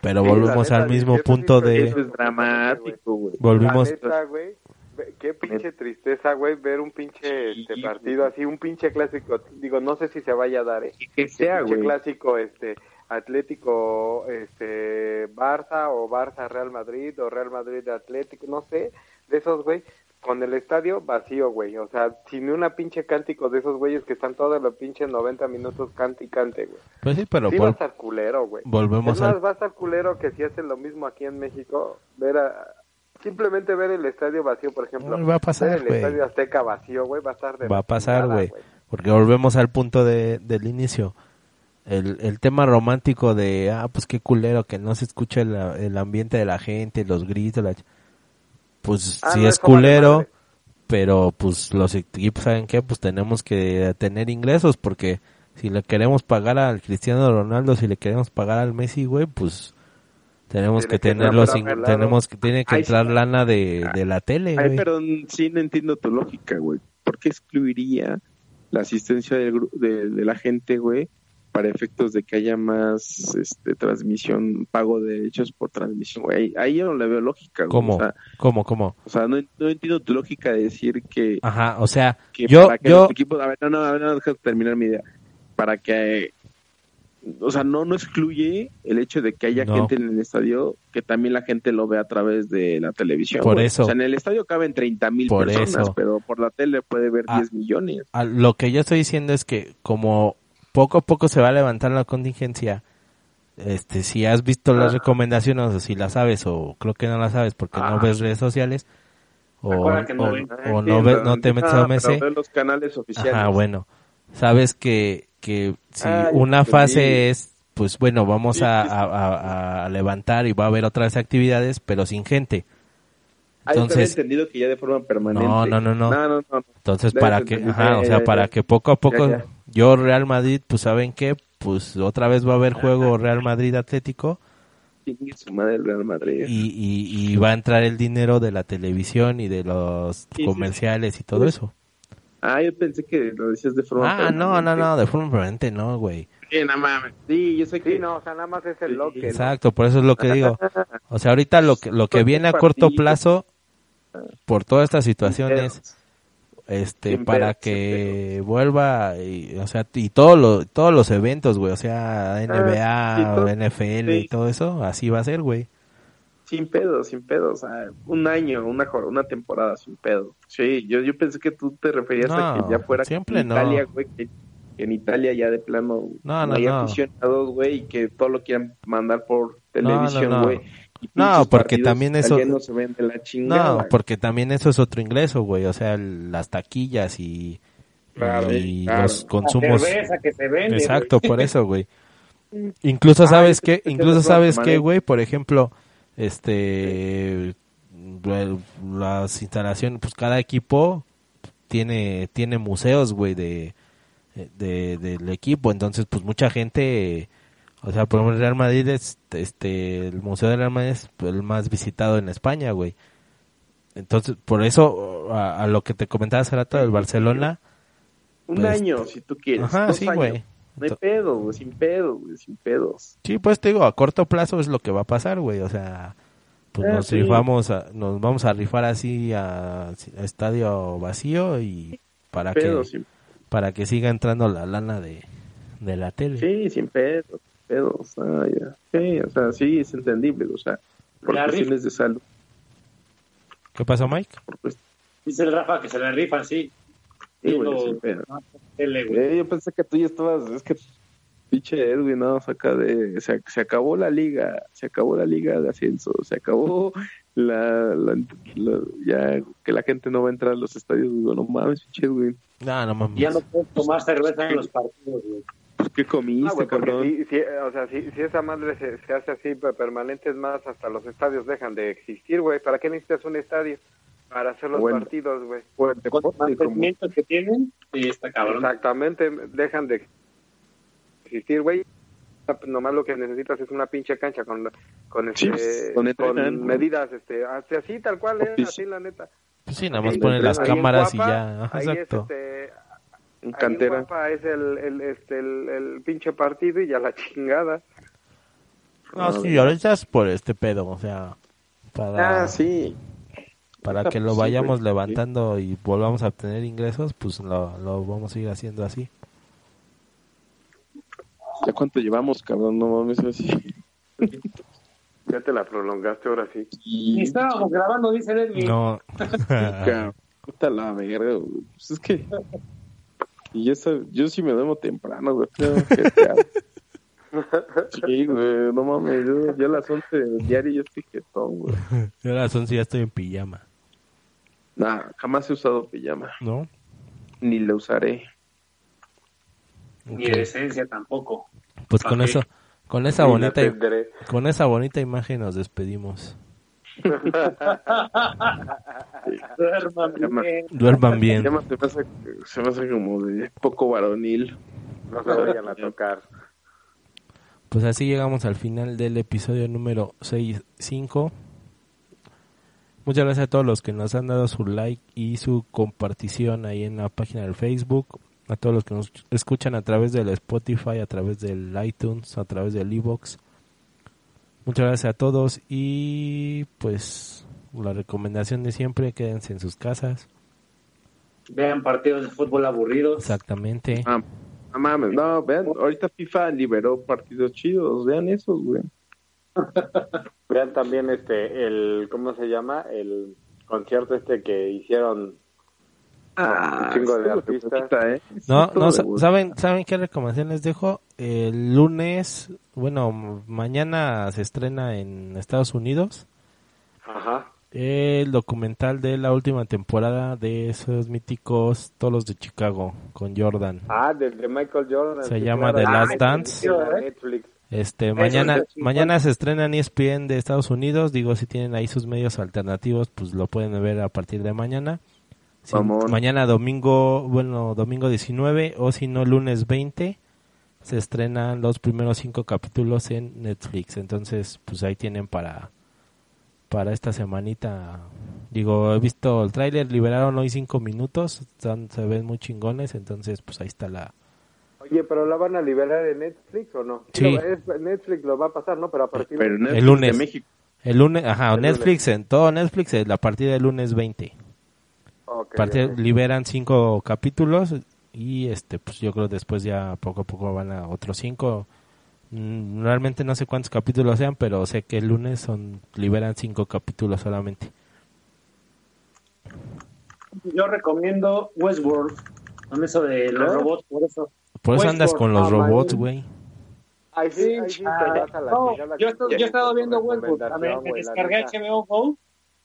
pero Sí, volvemos al mismo sí punto de Eso es dramático, güey. volvimos La neta, güey, ve- qué pinche tristeza, güey, ver un pinche Sí, este partido así, un pinche clásico. Digo, no sé si se vaya a dar, eh. Que sea, pinche güey. clásico, este, Atlético, este, Barça o Barça Real Madrid o Real Madrid Atlético, no sé, de esos, güey, con el estadio vacío, güey, o sea, sin una pinche cántico de esos güeyes que están todos los pinches 90 minutos cante y cante, güey. Pues sí, pero sí va a vol- estar culero, güey. volvemos Es más, al va a estar culero que si hacen lo mismo aquí en México, ver a... Simplemente ver el estadio vacío, por ejemplo. No, va a pasar, ver el estadio Azteca vacío, güey, va a estar de va a pasar, güey. Porque volvemos al punto de, del inicio. El, el tema romántico de, ah, pues qué culero que no se escucha el, el ambiente de la gente, los gritos, la ch- pues Ah, sí no, es culero, pero pues los equipos saben que pues tenemos que tener ingresos porque si le queremos pagar al Cristiano Ronaldo, si le queremos pagar al Messi, güey, pues tenemos Tiene que que tener entrar los por in- algún lado. tenemos que tiene que Ay, entrar sí. lana de, de la tele, Ay, güey. pero sí no entiendo tu lógica, güey. ¿Por qué excluiría la asistencia gru- de, de la gente, güey, para efectos de que haya más este, transmisión, pago de derechos por transmisión, güey? Ahí, yo no le veo lógica, güey. ¿Cómo? O sea, ¿Cómo, cómo? o sea, no, no entiendo tu lógica de decir que, Ajá, o sea, que yo para que yo los equipos... A ver, no, no, a ver, no, deja terminar mi idea. Para que... O sea, no, no excluye el hecho de que haya No. gente en el estadio, que también la gente lo ve a través de la televisión. Por güey. eso. O sea, en el estadio caben 30 mil personas, eso. pero por la tele puede ver Ah. 10 millones. a- lo que yo estoy diciendo es que como poco a poco se va a levantar la contingencia, este, si has visto las Ah. recomendaciones o si las sabes o creo que no las sabes porque no Ah. ves redes sociales o, que no o- ven. o no, ves, no te metes a Ah, los canales oficiales. ajá, bueno, sabes que, que si Ah, una fase es, pues bueno, vamos Sí, a, levantar y va a haber otras actividades, pero sin gente. Ah, Entonces, entendido que ya de forma permanente. No, no, no, no. No. Entonces, Debes para que, ajá, o sea, para que poco a poco, Ya, ya. Yo Real Madrid, pues saben qué, pues otra vez va a haber juego Real Madrid Atlético Chingue su madre el Real Madrid. y, y, y va a entrar el dinero de la televisión y de los sí. comerciales y todo eso. Ah, yo pensé que lo decías de forma Ah, no, no, no, de forma permanente no, güey. Sí, no mames. Sí, yo sé que... Sí, no, o sea, nada más es el Sí, loque, ¿no? Exacto, por eso es lo que digo. O sea, ahorita lo que, lo que viene a corto plazo, por todas estas situaciones, Pedos. Este Sin para que vuelva y, o sea y todos los todos los eventos güey o sea NBA Ah, todo- NFL y todo eso así va a ser güey Sin pedos, sin pedos. Ah, un año, una, una temporada sin pedo. Sí, yo, yo pensé que tú te referías a que ya fuera siempre en no. Italia, güey, que, que en Italia ya de plano No, no, hay no. aficionados, güey, y que todo lo quieran mandar por televisión, güey. No, porque también eso- italianos se ven de la chingada. no porque también eso es otro ingreso güey o sea las taquillas y, Claro, y claro. los La consumos cerveza que se vende. Exacto, güey. por eso, güey. Incluso Ah, sabes que, incluso sabes que, permanente. güey, por ejemplo, este, las instalaciones, pues cada equipo tiene, tiene museos, güey, de, de, del equipo, entonces, pues mucha gente, o sea, por ejemplo, el Real Madrid es, este, el museo del Real Madrid es el más visitado en España, güey. Entonces, por eso, a, a lo que te comentaba hace rato del Barcelona, Un pues, año, si tú quieres. ajá, dos sí, años. güey. No hay pedo, güey, sin pedo, güey, sin pedos. Sí, pues te digo, a corto plazo es lo que va a pasar, güey. O sea, pues Ah, nos sí. rifamos, a- nos vamos a rifar así a, a estadio vacío y para Pedo, que sin, para que siga entrando la lana de, de la tele. sí, sin pedos, sin pedos. Ah, ya. Sí, o sea, sí, es entendible, o sea, por La cuestiones de salud. ¿Qué pasó, Mike? Dice el Rafa que se le rifan, sí. Sí, güey, sí, pero-. Eh, yo pensé que tú ya estabas, es que pinche Edwin, no, saca de, se, se acabó la liga, se acabó la liga de ascenso, se acabó la, la- la- ya que la gente no va a entrar a los estadios, digo, no mames, pinche Edwin, No, no mames. Ya no puedes tomar cerveza en los partidos, güey. Pues, ¿qué comiste, Ah, cabrón? si, si- o sea, si, si esa madre se, se hace así pe- permanente, es más, hasta los estadios dejan de existir, güey. ¿Para qué necesitas un estadio? Para hacer los Bueno. partidos, güey. Pues, Con el deporte, como- mantenimiento que tienen, sí, está cabrón. Exactamente, dejan de existir, güey. Nomás lo que necesitas es una pinche cancha con con, este, pues, con entrenan. medidas, este, así, así, tal cual, eh, Ofici- así la neta. Pues sí, nada más ponen las cámaras y Cuapa, ya. Ahí es, Exacto. este, en ahí en cantera. Es el, el, este, el, el pinche partido y ya la chingada. No, sí, ahorita es por este pedo, o sea, para, Ah, sí. para ahorita que lo vayamos levantando y volvamos a obtener ingresos, pues lo, lo vamos a ir haciendo así. ¿Ya cuánto llevamos, cabrón? No mames, así. Ya te la prolongaste ahora sí. Y estábamos grabando, dice Edwin. No. Puta la verga. Pues es que. Y yo, sa- yo sí me duermo temprano, güey. Tengo que estar- Sí, güey, no mames. Yo, yo a las 11 del diario yo estoy jetón, güey. Yo a las 11 ya estoy en pijama, Nah, jamás he usado pijama. ¿no? Ni la usaré. Ni de esencia tampoco. Pues con eso, con esa bonita, con esa bonita imagen nos despedimos. Duerman bien. Duerman bien. Se me, hace, se me hace como de poco varonil. No se vayan a tocar. Pues así llegamos al final del episodio número 65. Muchas gracias a todos los que nos han dado su like y su compartición ahí en la página del Facebook. A todos los que nos escuchan a través del Spotify, a través del iTunes, a través del iBox. Muchas gracias a todos y pues la recomendación de siempre, quédense en sus casas. Vean partidos de fútbol aburridos. Exactamente. Ah, no mames, no, vean, ahorita FIFA liberó partidos chidos, vean esos, güey. Vean también este, el, ¿cómo se llama? El concierto este que hicieron Ah, un chingo de puta, ¿eh? No, no. ¿saben, ¿saben qué recomendación les dejo? El lunes, bueno, mañana se estrena en Estados Unidos Ajá. El documental de la última temporada de esos míticos Tolos de Chicago con Jordan. Ah, del de Michael Jordan. Se llama. The Last Ah, Dance. Netflix. Este, mañana, mañana se estrena en ESPN de Estados Unidos. Digo, si tienen ahí sus medios alternativos, pues lo pueden ver a partir de mañana. Si- mañana domingo, bueno, domingo 19 o si no lunes 20 se estrenan los primeros cinco capítulos en Netflix. Entonces, pues ahí tienen para para esta semanita. Digo, he visto el tráiler, liberaron hoy cinco minutos, están- se ven muy chingones, entonces pues ahí está la... Oye, pero la van a liberar en Netflix o no? Sí. No, Netflix lo va a pasar, ¿no? Pero a partir Pero de... Netflix lunes. de México. El lunes, ajá, El Netflix, en todo Netflix, eh, a partir del lunes 20. Ok, Aparte, ok. liberan cinco capítulos y este pues yo creo después ya poco a poco van a otros cinco realmente no sé cuántos capítulos sean pero sé que el lunes son liberan cinco capítulos solamente Yo recomiendo Westworld. Con eso de los robots, por eso. por eso andas con los ah, robots man. güey Ahí sí, ahí sí te Ah, la no, yo, he estado- tu yo he estado viendo Westworld también. Me descargué. HBO Go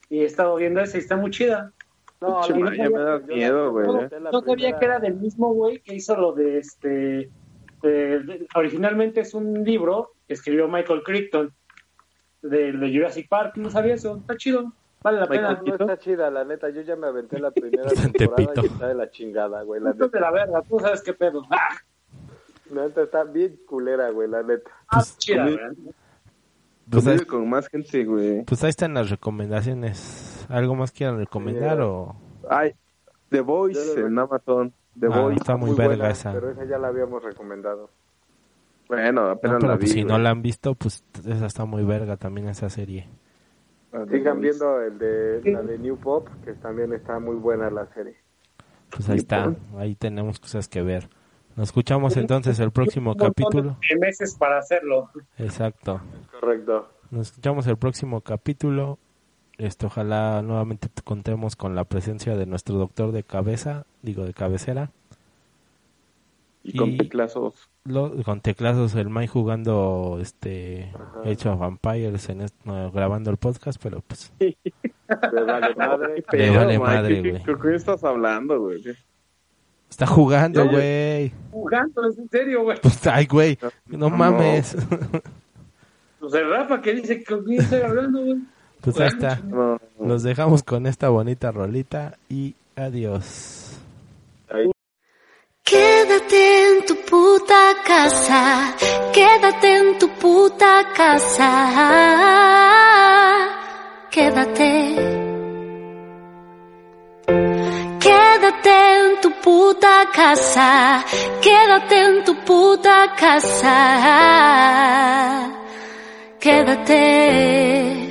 y he estado viendo esa y está muy chida. No, neta, me da miedo, güey, yo eh. No sabía que era del mismo güey que hizo lo de este. De- originalmente es un libro que escribió Michael Crichton de, de Jurassic Park. No sabía eso. Está chido. Vale la Michael pena. No está chida, la neta. Yo ya me aventé la primera temporada y está de la chingada, güey. La de neta, la verga. Tú sabes qué pedo. Ah, la neta está bien culera, güey, la neta. ah, chida, conmigo- güey. pues ahí, con más gente, güey. pues ahí están las recomendaciones algo más quieran recomendar o Ay, The Voice en Amazon. The Ah, está muy verga buena, esa. Pero esa ya la habíamos recomendado. Bueno, No, apenas pero la pues vi. si no la han visto pues esa está muy verga también esa serie The Sigan viendo el de la de New Pop, que también está muy buena la serie. pues ahí está ahí tenemos cosas que ver nos escuchamos entonces el próximo capítulo de meses para hacerlo. exacto Correcto. Nos escuchamos el próximo capítulo Este, ojalá nuevamente contemos con la presencia de nuestro doctor de cabeza, digo de cabecera, Y con teclazos. lo, con teclados el Mike jugando este Ajá. hecho of Vampires en est- no, grabando el podcast, pero pues Le vale madre. Le Pero, vale Mike, madre, ¿qué- güey. ¿Qué, qué estás hablando, güey? Está jugando, güey. Jugando, es en serio, güey. Pues, ay, güey, no No. mames. Pues el Rafa que dice que con quién estoy hablando, güey. Pues ahí está. No, no. Los dejamos con esta bonita rolita y adiós. Quédate en tu puta casa, quédate en tu puta casa, quédate. Quédate en tu puta casa, quédate en tu puta casa, quédate.